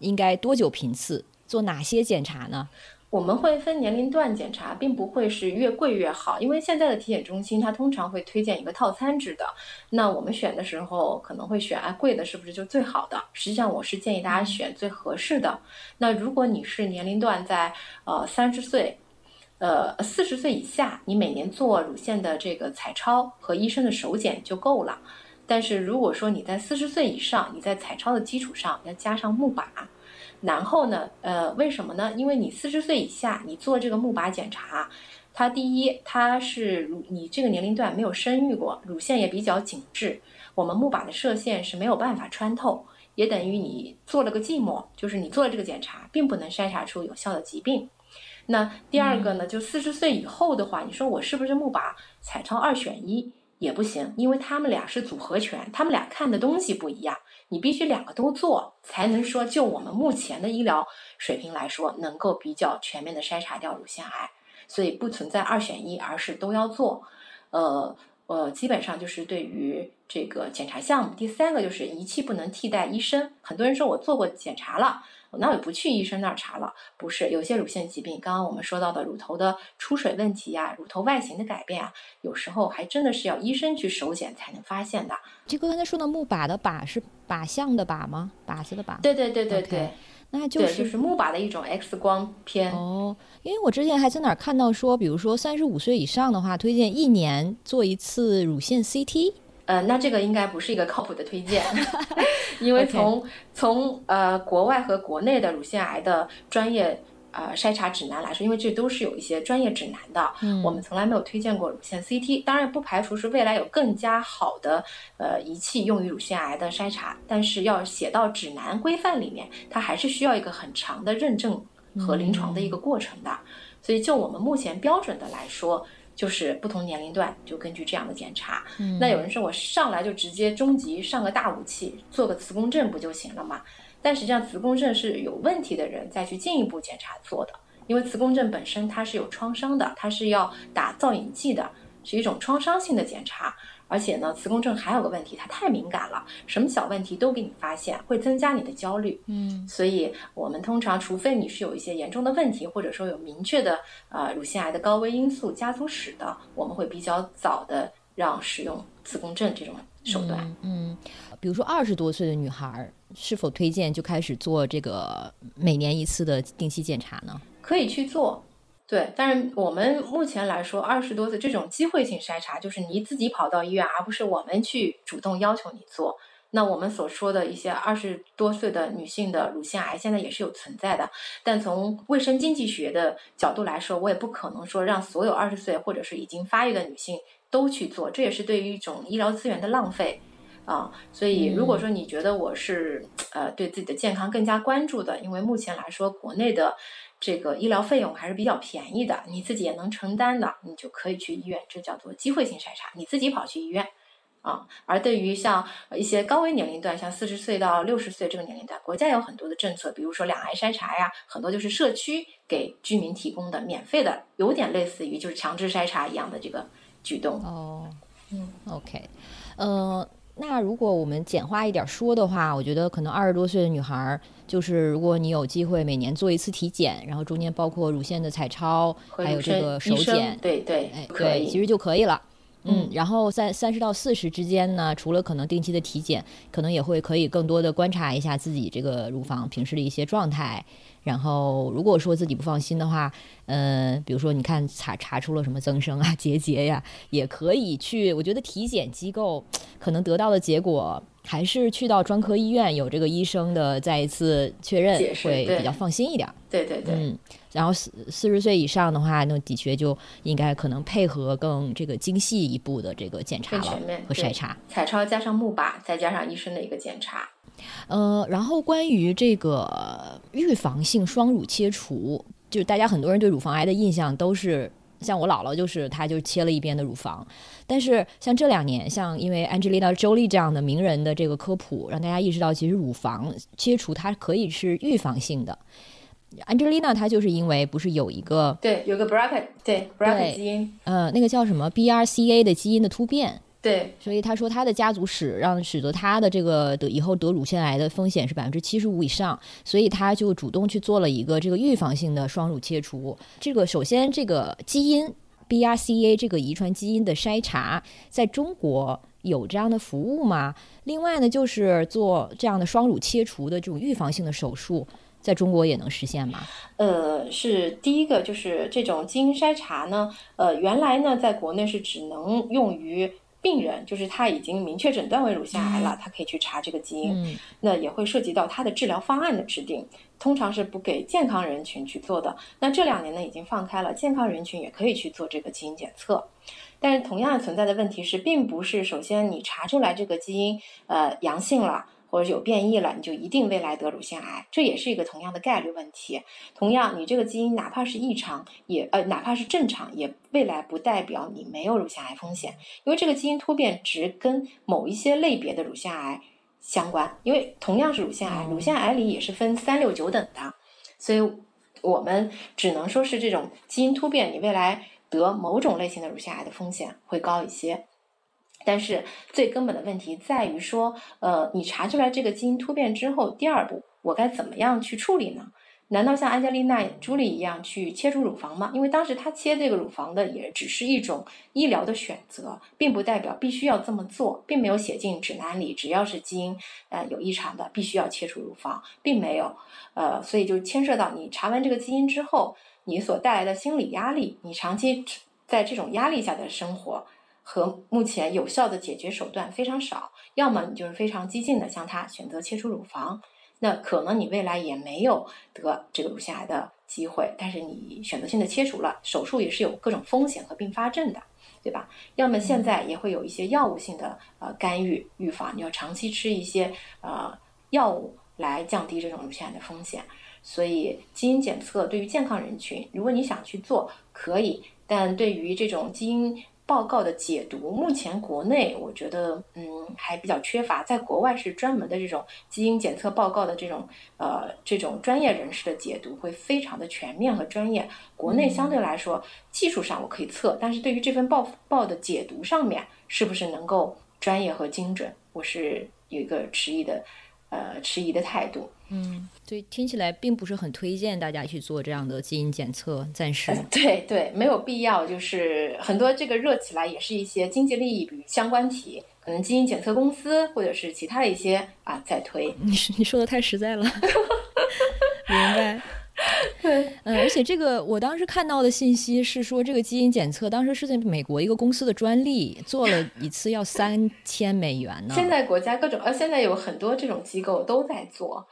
应该多久频次做哪些检查呢？我们会分年龄段检查，并不会是越贵越好，因为现在的体检中心它通常会推荐一个套餐制的。那我们选的时候可能会选啊贵的是不是就最好的？实际上我是建议大家选最合适的。那如果你是年龄段在呃三十岁，呃四十岁以下，你每年做乳腺的这个彩超和医生的手检就够了。但是如果说你在四十岁以上，你在彩超的基础上要加上钼靶。然后呢，呃，为什么呢？因为你四十岁以下，你做这个钼靶检查，它第一，它是乳你这个年龄段没有生育过，乳腺也比较紧致，我们钼靶的射线是没有办法穿透，也等于你做了个寂寞，就是你做了这个检查，并不能筛查出有效的疾病。那第二个呢，就四十岁以后的话，你说我是不是钼靶彩超二选一也不行，因为他们俩是组合拳，他们俩看的东西不一样。你必须两个都做，才能说就我们目前的医疗水平来说，能够比较全面的筛查掉乳腺癌。所以不存在二选一，而是都要做。呃呃，基本上就是对于这个检查项目。第三个就是仪器不能替代医生。很多人说我做过检查了。那我不去医生那儿查了，不是有些乳腺疾病，刚刚我们说到的乳头的出水问题呀，乳头外形的改变啊，有时候还真的是要医生去手检才能发现的。这个刚才说的木靶的靶是靶向的靶吗？靶子的靶？对对对对对，那就是就是木靶的一种 X 光片哦。因为我之前还在哪儿看到说，比如说三十五岁以上的话，推荐一年做一次乳腺 CT。呃，那这个应该不是一个靠谱的推荐，因为从从呃国外和国内的乳腺癌的专业呃筛查指南来说，因为这都是有一些专业指南的，我们从来没有推荐过乳腺 CT。当然不排除是未来有更加好的呃仪器用于乳腺癌的筛查，但是要写到指南规范里面，它还是需要一个很长的认证和临床的一个过程的。所以就我们目前标准的来说。就是不同年龄段就根据这样的检查，那有人说我上来就直接中级上个大武器，做个磁共振不就行了吗？但实际上磁共振是有问题的人再去进一步检查做的，因为磁共振本身它是有创伤的，它是要打造影剂的，是一种创伤性的检查。而且呢，磁共振还有个问题，它太敏感了，什么小问题都给你发现，会增加你的焦虑。嗯，所以我们通常，除非你是有一些严重的问题，或者说有明确的呃乳腺癌的高危因素家族史的，我们会比较早的让使用磁共振这种手段。嗯，比如说二十多岁的女孩，是否推荐就开始做这个每年一次的定期检查呢？可以去做。对，但是我们目前来说，二十多岁这种机会性筛查，就是你自己跑到医院，而不是我们去主动要求你做。那我们所说的一些二十多岁的女性的乳腺癌，现在也是有存在的。但从卫生经济学的角度来说，我也不可能说让所有二十岁或者是已经发育的女性都去做，这也是对于一种医疗资源的浪费啊。所以，如果说你觉得我是呃对自己的健康更加关注的，因为目前来说，国内的。这个医疗费用还是比较便宜的，你自己也能承担的，你就可以去医院，这叫做机会性筛查，你自己跑去医院啊。而对于像一些高危年龄段，像四十岁到六十岁这个年龄段，国家有很多的政策，比如说两癌筛查呀，很多就是社区给居民提供的免费的，有点类似于就是强制筛查一样的这个举动。哦，嗯，OK，呃。那如果我们简化一点说的话，我觉得可能二十多岁的女孩，就是如果你有机会每年做一次体检，然后中间包括乳腺的彩超，还有这个手检，对对，哎，对，其实就可以了。嗯，然后在三十到四十之间呢，除了可能定期的体检，可能也会可以更多的观察一下自己这个乳房平时的一些状态。然后如果说自己不放心的话，呃，比如说你看查查出了什么增生啊、结节呀，也可以去。我觉得体检机构可能得到的结果，还是去到专科医院有这个医生的再一次确认，会比较放心一点。对对对。嗯，然后四四十岁以上的话，那的确就应该可能配合更这个精细一步的这个检查了和筛查，彩超加上钼靶，再加上医生的一个检查。呃，然后关于这个预防性双乳切除，就是大家很多人对乳房癌的印象都是像我姥姥，就是她就切了一边的乳房。但是像这两年，像因为 Angelina Jolie 这样的名人的这个科普，让大家意识到，其实乳房切除它可以是预防性的。Angelina 她就是因为不是有一个对有个 BRCA 对 BRCA 基因，呃，那个叫什么 BRCA 的基因的突变。对，所以他说他的家族史让使得他的这个得以后得乳腺癌的风险是百分之七十五以上，所以他就主动去做了一个这个预防性的双乳切除。这个首先这个基因 BRCA 这个遗传基因的筛查，在中国有这样的服务吗？另外呢，就是做这样的双乳切除的这种预防性的手术，在中国也能实现吗？呃，是第一个就是这种基因筛查呢，呃，原来呢在国内是只能用于。病人就是他已经明确诊断为乳腺癌了，他可以去查这个基因，那也会涉及到他的治疗方案的制定，通常是不给健康人群去做的。那这两年呢，已经放开了，健康人群也可以去做这个基因检测。但是同样存在的问题是，并不是首先你查出来这个基因呃阳性了。或者有变异了，你就一定未来得乳腺癌，这也是一个同样的概率问题。同样，你这个基因哪怕是异常，也呃哪怕是正常，也未来不代表你没有乳腺癌风险，因为这个基因突变只跟某一些类别的乳腺癌相关。因为同样是乳腺癌，乳腺癌里也是分三六九等的，所以我们只能说是这种基因突变，你未来得某种类型的乳腺癌的风险会高一些。但是最根本的问题在于说，呃，你查出来这个基因突变之后，第二步我该怎么样去处理呢？难道像安吉丽娜·朱莉一样去切除乳房吗？因为当时她切这个乳房的也只是一种医疗的选择，并不代表必须要这么做，并没有写进指南里，只要是基因呃有异常的，必须要切除乳房，并没有。呃，所以就牵涉到你查完这个基因之后，你所带来的心理压力，你长期在这种压力下的生活。和目前有效的解决手段非常少，要么你就是非常激进的向他选择切除乳房，那可能你未来也没有得这个乳腺癌的机会，但是你选择性的切除了，手术也是有各种风险和并发症的，对吧？要么现在也会有一些药物性的呃干预预防，你要长期吃一些呃药物来降低这种乳腺癌的风险，所以基因检测对于健康人群，如果你想去做可以，但对于这种基因。报告的解读，目前国内我觉得，嗯，还比较缺乏。在国外是专门的这种基因检测报告的这种，呃，这种专业人士的解读会非常的全面和专业。国内相对来说，技术上我可以测，但是对于这份报报的解读上面，是不是能够专业和精准，我是有一个迟疑的。呃，迟疑的态度。嗯，对，听起来并不是很推荐大家去做这样的基因检测，暂时。对对，没有必要。就是很多这个热起来，也是一些经济利益相关体，可能基因检测公司或者是其他的一些啊在推。你 你说的太实在了，明白。对，嗯，而且这个我当时看到的信息是说，这个基因检测当时是在美国一个公司的专利，做了一次要三千美元呢。现在国家各种呃，现在有很多这种机构都在做，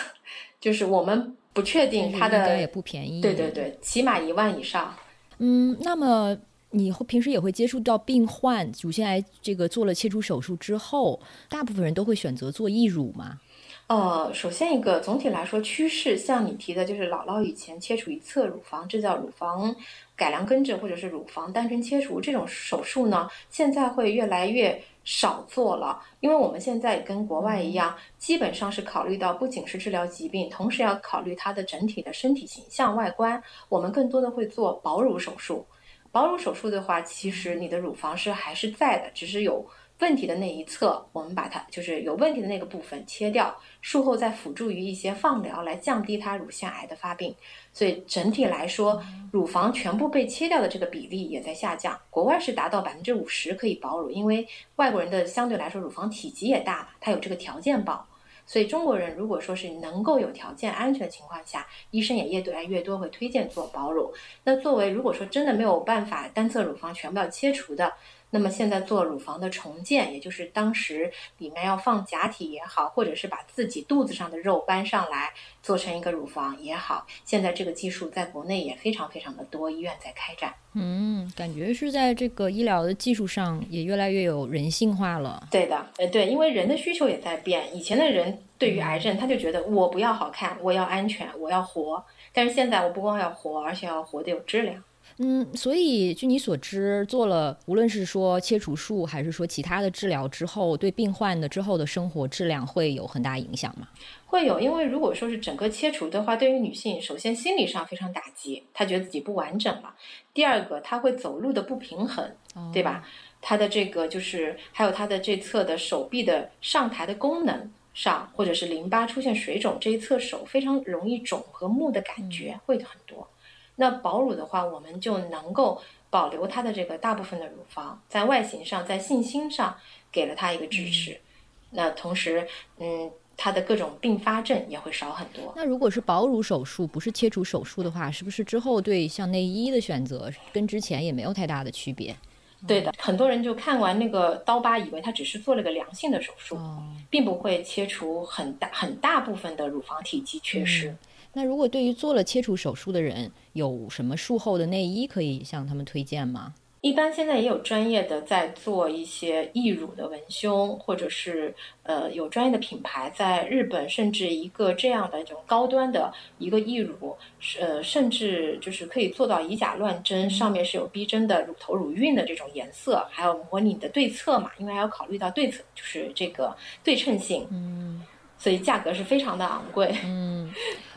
就是我们不确定它的也不便宜，对对对，起码一万以上。嗯，那么你平时也会接触到病患乳腺癌，这个做了切除手术之后，大部分人都会选择做义乳吗？呃，首先一个总体来说趋势，像你提的，就是姥姥以前切除一侧乳房，这叫乳房改良根治或者是乳房单纯切除这种手术呢，现在会越来越少做了，因为我们现在跟国外一样，基本上是考虑到不仅是治疗疾病，同时要考虑它的整体的身体形象外观，我们更多的会做保乳手术。保乳手术的话，其实你的乳房是还是在的，只是有。问题的那一侧，我们把它就是有问题的那个部分切掉，术后再辅助于一些放疗来降低它乳腺癌的发病。所以整体来说，乳房全部被切掉的这个比例也在下降。国外是达到百分之五十可以保乳，因为外国人的相对来说乳房体积也大嘛，他有这个条件保。所以中国人如果说是能够有条件安全的情况下，医生也越来越多会推荐做保乳。那作为如果说真的没有办法单侧乳房全部要切除的。那么现在做乳房的重建，也就是当时里面要放假体也好，或者是把自己肚子上的肉搬上来做成一个乳房也好，现在这个技术在国内也非常非常的多，医院在开展。嗯，感觉是在这个医疗的技术上也越来越有人性化了。对的，呃，对，因为人的需求也在变。以前的人对于癌症，他就觉得我不要好看，我要安全，我要活。但是现在我不光要活，而且要活得有质量。嗯，所以据你所知，做了无论是说切除术，还是说其他的治疗之后，对病患的之后的生活质量会有很大影响吗？会有，因为如果说是整个切除的话，对于女性，首先心理上非常打击，她觉得自己不完整了；第二个，她会走路的不平衡，对吧？她的这个就是还有她的这侧的手臂的上抬的功能上，或者是淋巴出现水肿，这一侧手非常容易肿和木的感觉会很多。那保乳的话，我们就能够保留它的这个大部分的乳房，在外形上，在信心上给了它一个支持。那同时，嗯，它的各种并发症也会少很多。那如果是保乳手术，不是切除手术的话，是不是之后对像内衣的选择跟之前也没有太大的区别？对的，很多人就看完那个刀疤，以为他只是做了个良性的手术，并不会切除很大很大部分的乳房体积缺失。那如果对于做了切除手术的人，有什么术后的内衣可以向他们推荐吗？一般现在也有专业的在做一些义乳的文胸，或者是呃有专业的品牌在日本，甚至一个这样的一种高端的一个义乳，呃甚至就是可以做到以假乱真，上面是有逼真的乳头乳晕的这种颜色，还有模拟的对侧嘛，因为还要考虑到对侧就是这个对称性，嗯，所以价格是非常的昂贵，嗯。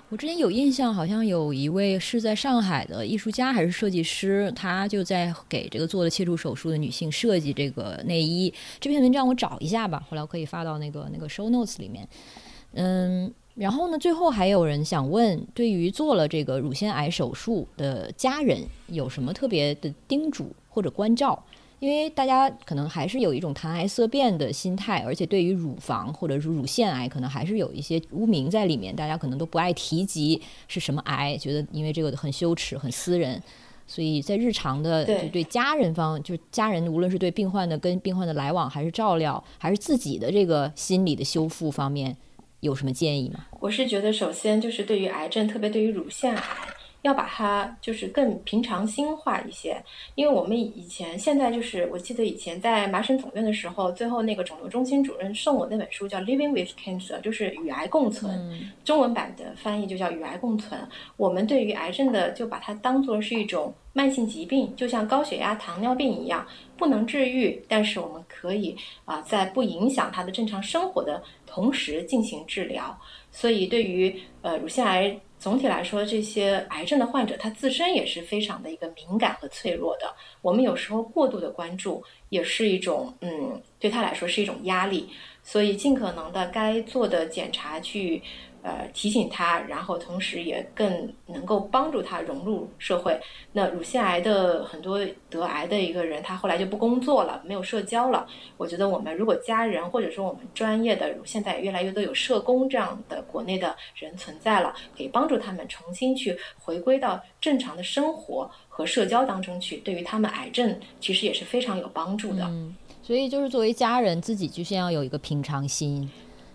我之前有印象，好像有一位是在上海的艺术家还是设计师，他就在给这个做了切除手术的女性设计这个内衣。这篇文章我找一下吧，后来我可以发到那个那个 show notes 里面。嗯，然后呢，最后还有人想问，对于做了这个乳腺癌手术的家人，有什么特别的叮嘱或者关照？因为大家可能还是有一种谈癌色变的心态，而且对于乳房或者是乳腺癌，可能还是有一些污名在里面，大家可能都不爱提及是什么癌，觉得因为这个很羞耻、很私人，所以在日常的就对家人方，就是家人无论是对病患的跟病患的来往，还是照料，还是自己的这个心理的修复方面，有什么建议吗？我是觉得，首先就是对于癌症，特别对于乳腺癌。要把它就是更平常心化一些，因为我们以前现在就是我记得以前在麻省总院的时候，最后那个肿瘤中心主任送我那本书叫《Living with Cancer》，就是与癌共存，中文版的翻译就叫与癌共存。我们对于癌症的就把它当做是一种慢性疾病，就像高血压、糖尿病一样，不能治愈，但是我们可以啊在不影响他的正常生活的同时进行治疗。所以对于呃乳腺癌。总体来说，这些癌症的患者他自身也是非常的一个敏感和脆弱的。我们有时候过度的关注也是一种，嗯，对他来说是一种压力。所以尽可能的该做的检查去。呃，提醒他，然后同时也更能够帮助他融入社会。那乳腺癌的很多得癌的一个人，他后来就不工作了，没有社交了。我觉得我们如果家人或者说我们专业的，现在也越来越多有社工这样的国内的人存在了，可以帮助他们重新去回归到正常的生活和社交当中去。对于他们癌症其实也是非常有帮助的。嗯，所以就是作为家人，自己就先要有一个平常心，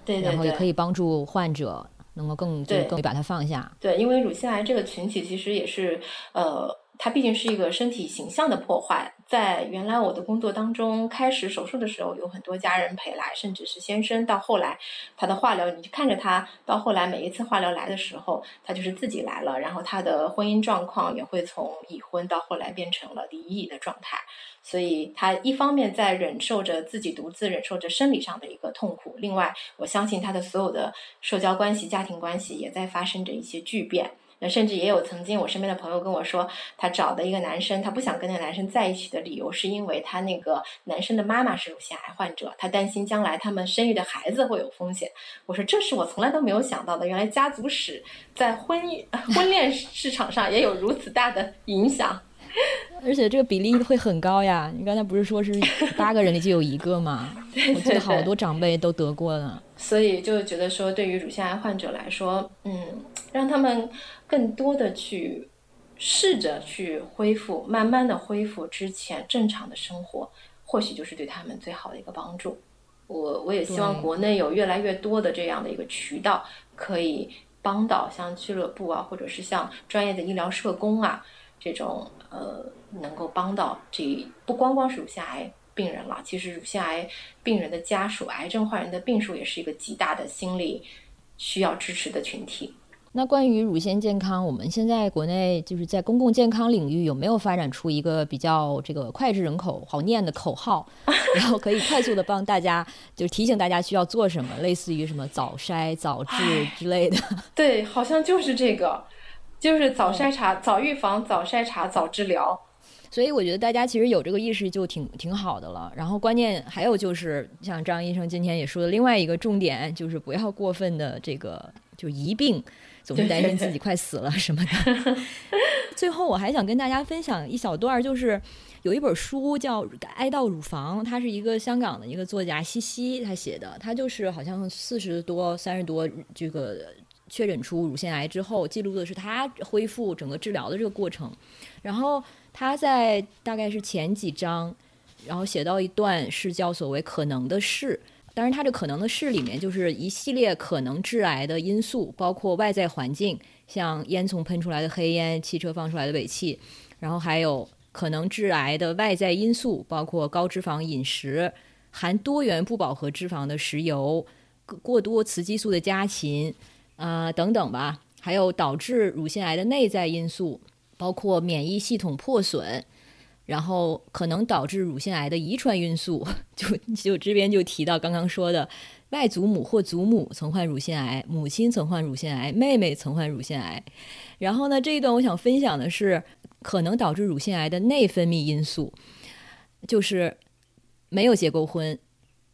对，然后也可以帮助患者。能够更就更把它放下。对，因为乳腺癌这个群体其实也是，呃，它毕竟是一个身体形象的破坏。在原来我的工作当中，开始手术的时候有很多家人陪来，甚至是先生。到后来他的化疗，你看着他，到后来每一次化疗来的时候，他就是自己来了。然后他的婚姻状况也会从已婚到后来变成了离异的状态。所以他一方面在忍受着自己独自忍受着生理上的一个痛苦，另外我相信他的所有的社交关系、家庭关系也在发生着一些巨变。那甚至也有曾经我身边的朋友跟我说，他找的一个男生，他不想跟那个男生在一起的理由是因为他那个男生的妈妈是乳腺癌患者，他担心将来他们生育的孩子会有风险。我说这是我从来都没有想到的，原来家族史在婚 婚恋市场上也有如此大的影响。而且这个比例会很高呀！你刚才不是说是八个人里就有一个吗？我记得好多长辈都得过呢。所以就觉得说，对于乳腺癌患者来说，嗯，让他们更多的去试着去恢复，慢慢的恢复之前正常的生活，或许就是对他们最好的一个帮助。我我也希望国内有越来越多的这样的一个渠道，可以帮到像俱乐部啊，或者是像专业的医疗社工啊这种。呃，能够帮到这不光光是乳腺癌病人了，其实乳腺癌病人的家属、癌症患人的病数也是一个极大的心理需要支持的群体。那关于乳腺健康，我们现在国内就是在公共健康领域有没有发展出一个比较这个脍炙人口、好念的口号，然后可以快速的帮大家就提醒大家需要做什么，类似于什么早筛、早治之类的？对，好像就是这个。就是早筛查、早预防、早筛查、早治疗，所以我觉得大家其实有这个意识就挺挺好的了。然后关键还有就是，像张医生今天也说的另外一个重点，就是不要过分的这个就疑病，总是担心自己快死了什么的。最后我还想跟大家分享一小段，就是有一本书叫《哀悼乳房》，它是一个香港的一个作家西西他写的，他就是好像四十多、三十多这个。确诊出乳腺癌之后，记录的是他恢复整个治疗的这个过程。然后他在大概是前几章，然后写到一段是叫所谓可能的事。当然，他这可能的事里面就是一系列可能致癌的因素，包括外在环境，像烟囱喷出来的黑烟、汽车放出来的尾气，然后还有可能致癌的外在因素，包括高脂肪饮食、含多元不饱和脂肪的食油、过多雌激素的家禽。啊，等等吧，还有导致乳腺癌的内在因素，包括免疫系统破损，然后可能导致乳腺癌的遗传因素，就 就这边就提到刚刚说的，外祖母或祖母曾患乳腺癌，母亲曾患乳腺癌，妹妹曾患乳腺癌。然后呢，这一段我想分享的是，可能导致乳腺癌的内分泌因素，就是没有结过婚，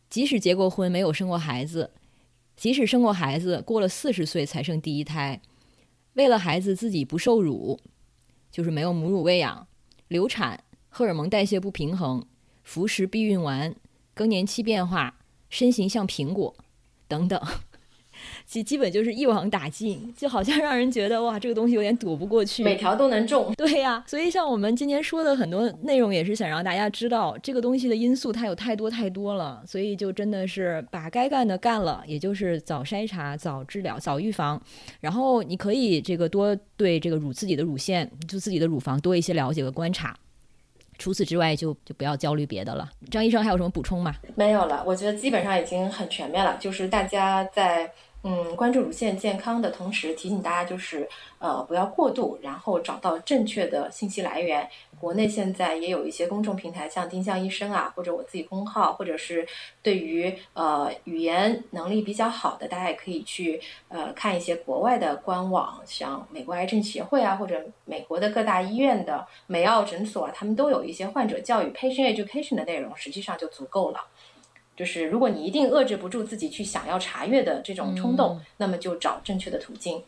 即使结过婚，没有生过孩子。即使生过孩子，过了四十岁才生第一胎，为了孩子自己不受辱，就是没有母乳喂养、流产、荷尔蒙代谢不平衡、服食避孕丸、更年期变化、身形像苹果等等。基基本就是一网打尽，就好像让人觉得哇，这个东西有点躲不过去，每条都能中。对呀，所以像我们今天说的很多内容，也是想让大家知道，这个东西的因素它有太多太多了，所以就真的是把该干的干了，也就是早筛查、早治疗、早预防。然后你可以这个多对这个乳自己的乳腺，就自己的乳房多一些了解和观察。除此之外，就就不要焦虑别的了。张医生还有什么补充吗？没有了，我觉得基本上已经很全面了。就是大家在。嗯，关注乳腺健康的同时，提醒大家就是，呃，不要过度，然后找到正确的信息来源。国内现在也有一些公众平台，像丁香医生啊，或者我自己公号，或者是对于呃语言能力比较好的，大家也可以去呃看一些国外的官网，像美国癌症协会啊，或者美国的各大医院的美奥诊所，他们都有一些患者教育 （patient education） 的内容，实际上就足够了。就是如果你一定遏制不住自己去想要查阅的这种冲动，那么就找正确的途径。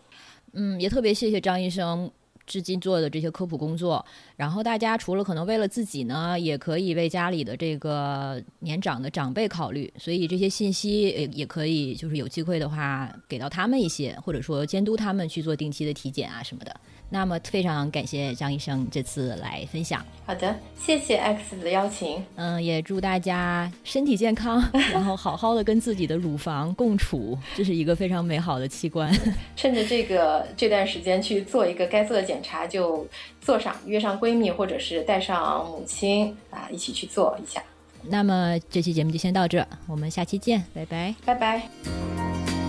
嗯，也特别谢谢张医生至今做的这些科普工作。然后大家除了可能为了自己呢，也可以为家里的这个年长的长辈考虑。所以这些信息也也可以，就是有机会的话给到他们一些，或者说监督他们去做定期的体检啊什么的。那么非常感谢张医生这次来分享。好的，谢谢 X 的邀请。嗯，也祝大家身体健康，然后好好的跟自己的乳房共处，这是一个非常美好的器官。趁着这个这段时间去做一个该做的检查，就做上，约上闺蜜或者是带上母亲啊，一起去做一下。那么这期节目就先到这，我们下期见，拜拜，拜拜。